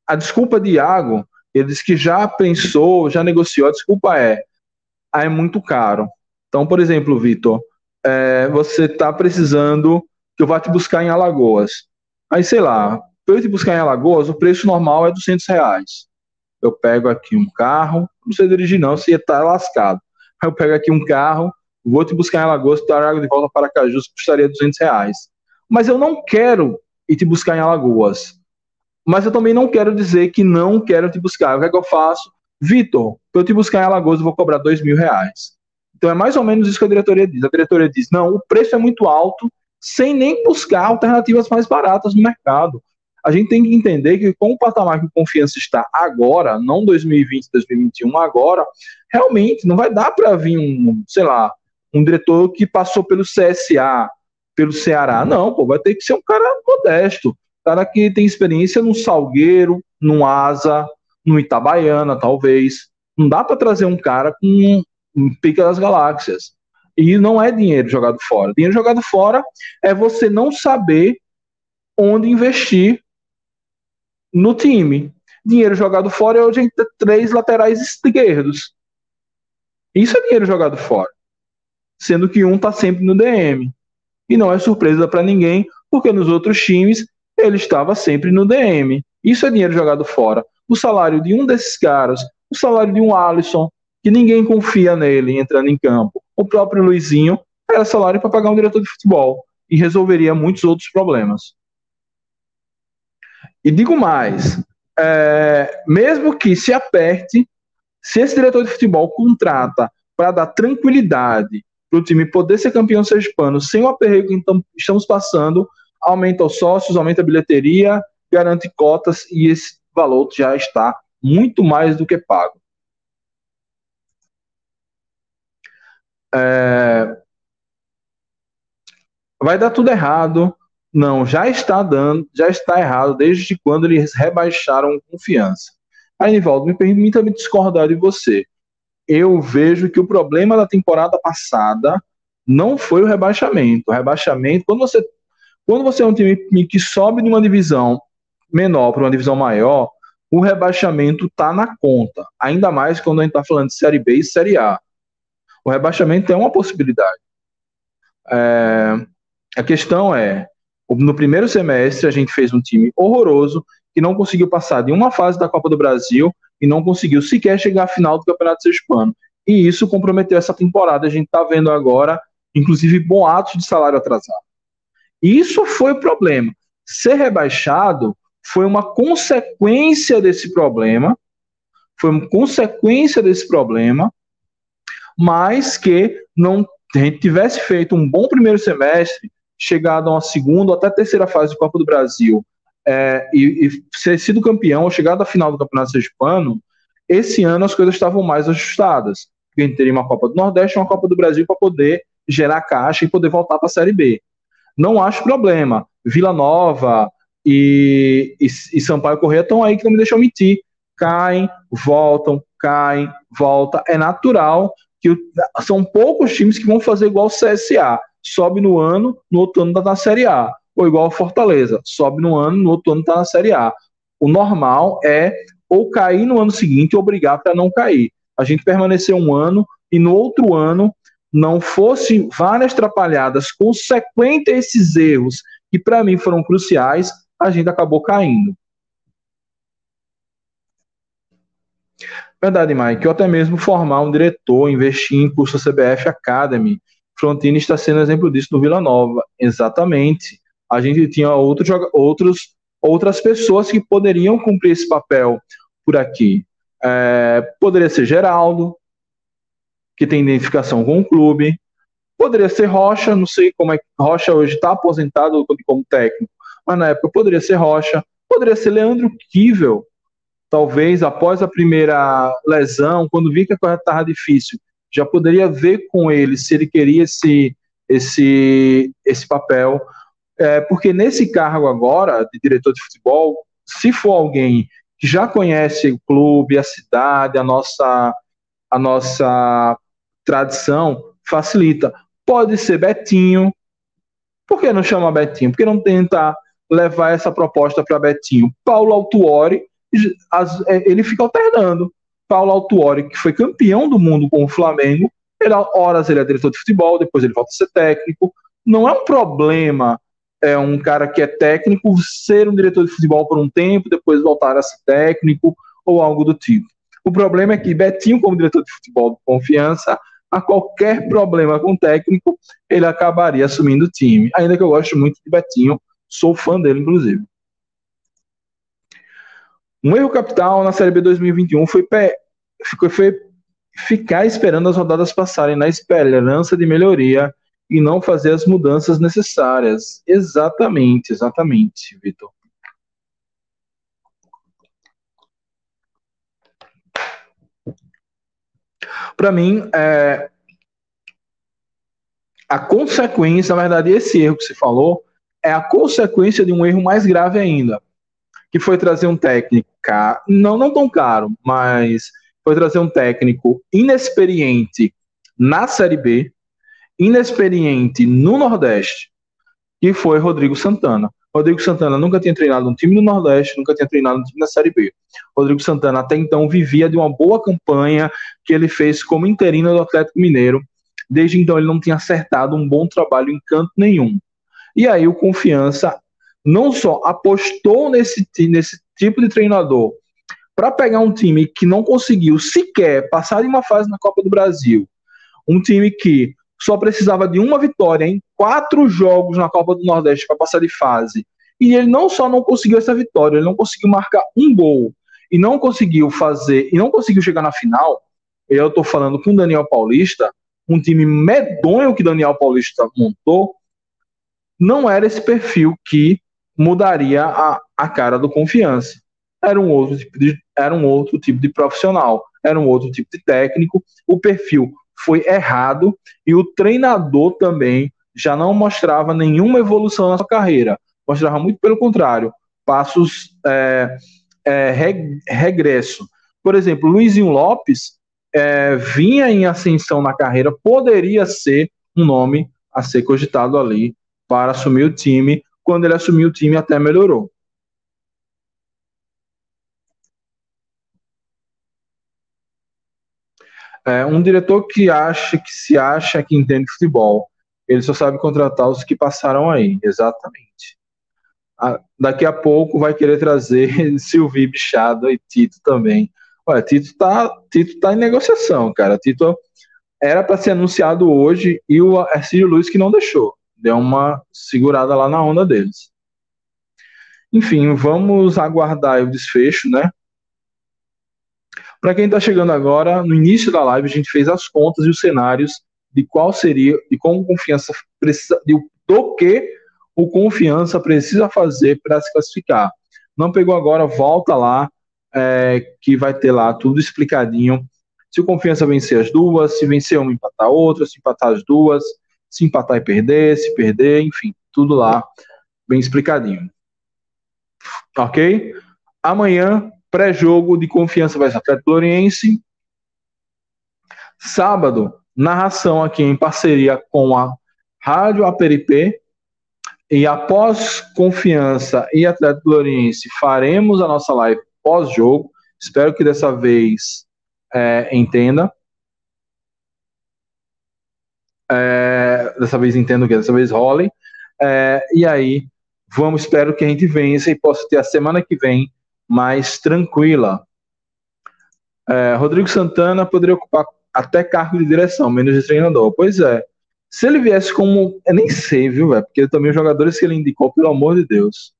a desculpa de Iago, ele disse que já pensou, já negociou, a desculpa é, ah, é muito caro. Então, por exemplo, Vitor, é, você está precisando que eu vá te buscar em Alagoas. Aí, sei lá, para eu te buscar em Alagoas, o preço normal é 200 reais eu pego aqui um carro, não sei dirigir não, se tá lascado. Eu pego aqui um carro, vou te buscar em Alagoas, trago de volta para Cajus, custaria 200 reais. Mas eu não quero ir te buscar em Alagoas. Mas eu também não quero dizer que não quero te buscar. O que é que eu faço? Vitor, para eu te buscar em Alagoas, eu vou cobrar dois mil reais. Então é mais ou menos isso que a diretoria diz. A diretoria diz: não, o preço é muito alto, sem nem buscar alternativas mais baratas no mercado a gente tem que entender que com o patamar que o Confiança está agora, não 2020, 2021, agora, realmente não vai dar para vir um, sei lá, um diretor que passou pelo CSA, pelo Ceará. Não, pô, vai ter que ser um cara modesto, cara que tem experiência no Salgueiro, no Asa, no Itabaiana, talvez. Não dá para trazer um cara com um, pica das galáxias. E não é dinheiro jogado fora. Dinheiro jogado fora é você não saber onde investir no time. Dinheiro jogado fora é hoje ter três laterais esquerdos. Isso é dinheiro jogado fora. Sendo que um está sempre no DM. E não é surpresa para ninguém, porque nos outros times ele estava sempre no DM. Isso é dinheiro jogado fora. O salário de um desses caras, o salário de um Alisson, que ninguém confia nele entrando em campo. O próprio Luizinho era salário para pagar um diretor de futebol e resolveria muitos outros problemas. E digo mais, é, mesmo que se aperte, se esse diretor de futebol contrata para dar tranquilidade para o time poder ser campeão sergipano sem o aperreio que então estamos passando, aumenta os sócios, aumenta a bilheteria, garante cotas e esse valor já está muito mais do que pago. É... Vai dar tudo errado. Não, já está dando, já está errado desde quando eles rebaixaram confiança. Aí, Nivaldo, me permita me discordar de você. Eu vejo que o problema da temporada passada não foi o rebaixamento. O rebaixamento, quando você, quando você é um time que sobe de uma divisão menor para uma divisão maior, o rebaixamento está na conta. Ainda mais quando a gente está falando de Série B e Série A. O rebaixamento é uma possibilidade. É, a questão é, no primeiro semestre a gente fez um time horroroso que não conseguiu passar de uma fase da Copa do Brasil e não conseguiu sequer chegar à final do Campeonato Sergipano. E isso comprometeu essa temporada. A gente está vendo agora, inclusive, boatos de salário atrasado. Isso foi o problema. Ser rebaixado foi uma consequência desse problema, foi uma consequência desse problema, mas que não tivesse feito um bom primeiro semestre, chegado a uma segunda ou até terceira fase do Copa do Brasil é, e, e ser sido campeão ou chegado à final do Campeonato Sergipano, esse ano as coisas estavam mais ajustadas. A gente teria uma Copa do Nordeste e uma Copa do Brasil para poder gerar caixa e poder voltar para a Série B. Não acho problema. Vila Nova, e, e, e Sampaio Correia estão aí que não me deixam mentir. Caem, voltam, caem, volta. É natural que são poucos times que vão fazer igual o CSA. Sobe no ano, no outro ano na Série A. Ou igual o Fortaleza. Sobe no ano, no outro ano está na Série A. O normal é ou cair no ano seguinte ou brigar para não cair. A gente permaneceu um ano e no outro ano não fosse várias atrapalhadas consequentes a esses erros que para mim foram cruciais, a gente acabou caindo. Verdade, Mike. Ou até mesmo formar um diretor, investir em curso CBF Academy. Frontini está sendo exemplo disso no Vila Nova. Exatamente. A gente tinha outros, outros, outras pessoas que poderiam cumprir esse papel por aqui. É, poderia ser Geraldo, que tem identificação com o clube. Poderia ser Rocha, não sei como é que Rocha hoje está aposentado como técnico, mas na época poderia ser Rocha, poderia ser Leandro Kivel, talvez após a primeira lesão, quando vi que a coisa estava difícil, já poderia ver com ele se ele queria esse, esse, esse papel, é, porque nesse cargo agora, de diretor de futebol, se for alguém que já conhece o clube, a cidade, a nossa, a nossa tradição, facilita. Pode ser Betinho. Por que não chama Betinho? Por que não tenta levar essa proposta para Betinho. Paulo Autuori, é, ele fica alternando. Paulo Autuori, que foi campeão do mundo com o Flamengo, ele, horas ele é diretor de futebol, depois ele volta a ser técnico. Não é um problema é um cara que é técnico ser um diretor de futebol por um tempo, depois voltar a ser técnico ou algo do tipo. O problema é que Betinho, como diretor de futebol de confiança, a qualquer problema com o técnico, ele acabaria assumindo o time. Ainda que eu goste muito de Betinho, Sou fã dele, inclusive. Um erro capital na Série B 2021 foi, foi ficar esperando as rodadas passarem na esperança de melhoria e não fazer as mudanças necessárias. Exatamente, exatamente, Vitor. Para mim, é, a consequência, na verdade, esse erro que você falou, é a consequência de um erro mais grave ainda, que foi trazer um técnico não, não tão caro, mas foi trazer um técnico inexperiente na Série B, inexperiente no Nordeste, que foi Rodrigo Santana. Rodrigo Santana nunca tinha treinado um time no Nordeste, nunca tinha treinado um time na Série B. Rodrigo Santana até então vivia de uma boa campanha que ele fez como interino do Atlético Mineiro. Desde então ele não tinha acertado um bom trabalho em canto nenhum. E aí o Confiança não só apostou nesse, nesse tipo de treinador para pegar um time que não conseguiu sequer passar de uma fase na Copa do Brasil, um time que só precisava de uma vitória em quatro jogos na Copa do Nordeste para passar de fase, e ele não só não conseguiu essa vitória, ele não conseguiu marcar um gol e não conseguiu fazer e não conseguiu chegar na final. Eu estou falando com o Daniel Paulista, um time medonho que Daniel Paulista montou, não era esse perfil que mudaria a, a cara do confiança. Era um outro tipo de, era um outro tipo de profissional, era um outro tipo de técnico. O perfil foi errado e o treinador também já não mostrava nenhuma evolução na sua carreira. Mostrava muito pelo contrário, passos é, é, regresso. Por exemplo, Luizinho Lopes é, vinha em ascensão na carreira, poderia ser um nome a ser cogitado ali para assumir o time. Quando ele assumiu o time, até melhorou. É, um diretor que acha que se acha que entende futebol, ele só sabe contratar os que passaram aí, exatamente. A, daqui a pouco vai querer trazer Silvio Bichado e Tito também. Olha, Tito tá, Tito tá em negociação, cara. Tito era para ser anunciado hoje e o Ercílio Luiz que não deixou. Deu uma segurada lá na onda deles. Enfim, vamos aguardar o desfecho, né? Para quem está chegando agora, no início da live a gente fez as contas e os cenários de qual seria, de como confiança precisa, de, do que o confiança precisa fazer para se classificar. Não pegou agora, volta lá, é, que vai ter lá tudo explicadinho. Se o confiança vencer as duas, se vencer uma, empatar outra, se empatar as duas, se empatar e perder, se perder, enfim, tudo lá bem explicadinho. Ok? Amanhã pré-jogo de confiança ser Atlético Oriense. Sábado, narração aqui em parceria com a Rádio Aperipê. E após Confiança e Atlético Oriense, faremos a nossa live pós-jogo. Espero que dessa vez é, entenda. É, dessa vez entendo que dessa vez role. É, e aí, vamos, espero que a gente vença e possa ter a semana que vem mais tranquila. É, Rodrigo Santana poderia ocupar até cargo de direção, menos de treinador. Pois é. Se ele viesse como. Eu nem sei, viu, velho? Porque também os jogadores que ele indicou, pelo amor de Deus.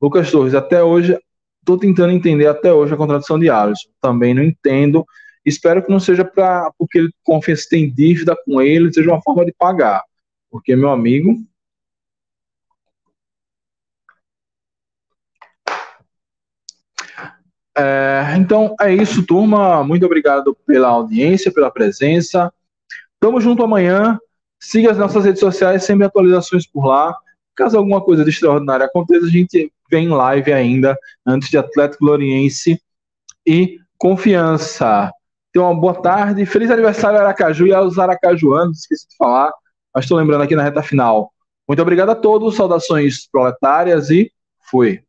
Lucas Torres, até hoje, estou tentando entender até hoje a contratação de Alisson. Também não entendo. Espero que não seja para porque ele confessa tem dívida com ele, seja uma forma de pagar. Porque, meu amigo, É, então é isso, turma. Muito obrigado pela audiência, pela presença. Tamo junto amanhã. Siga as nossas redes sociais, sempre atualizações por lá. Caso alguma coisa de extraordinária aconteça, a gente vem live ainda antes de Atlético Gloriense e Confiança. Tenha uma boa tarde. Feliz aniversário, Aracaju e aos aracajuanos. Esqueci de falar, mas estou lembrando aqui na reta final. Muito obrigado a todos. Saudações proletárias e fui.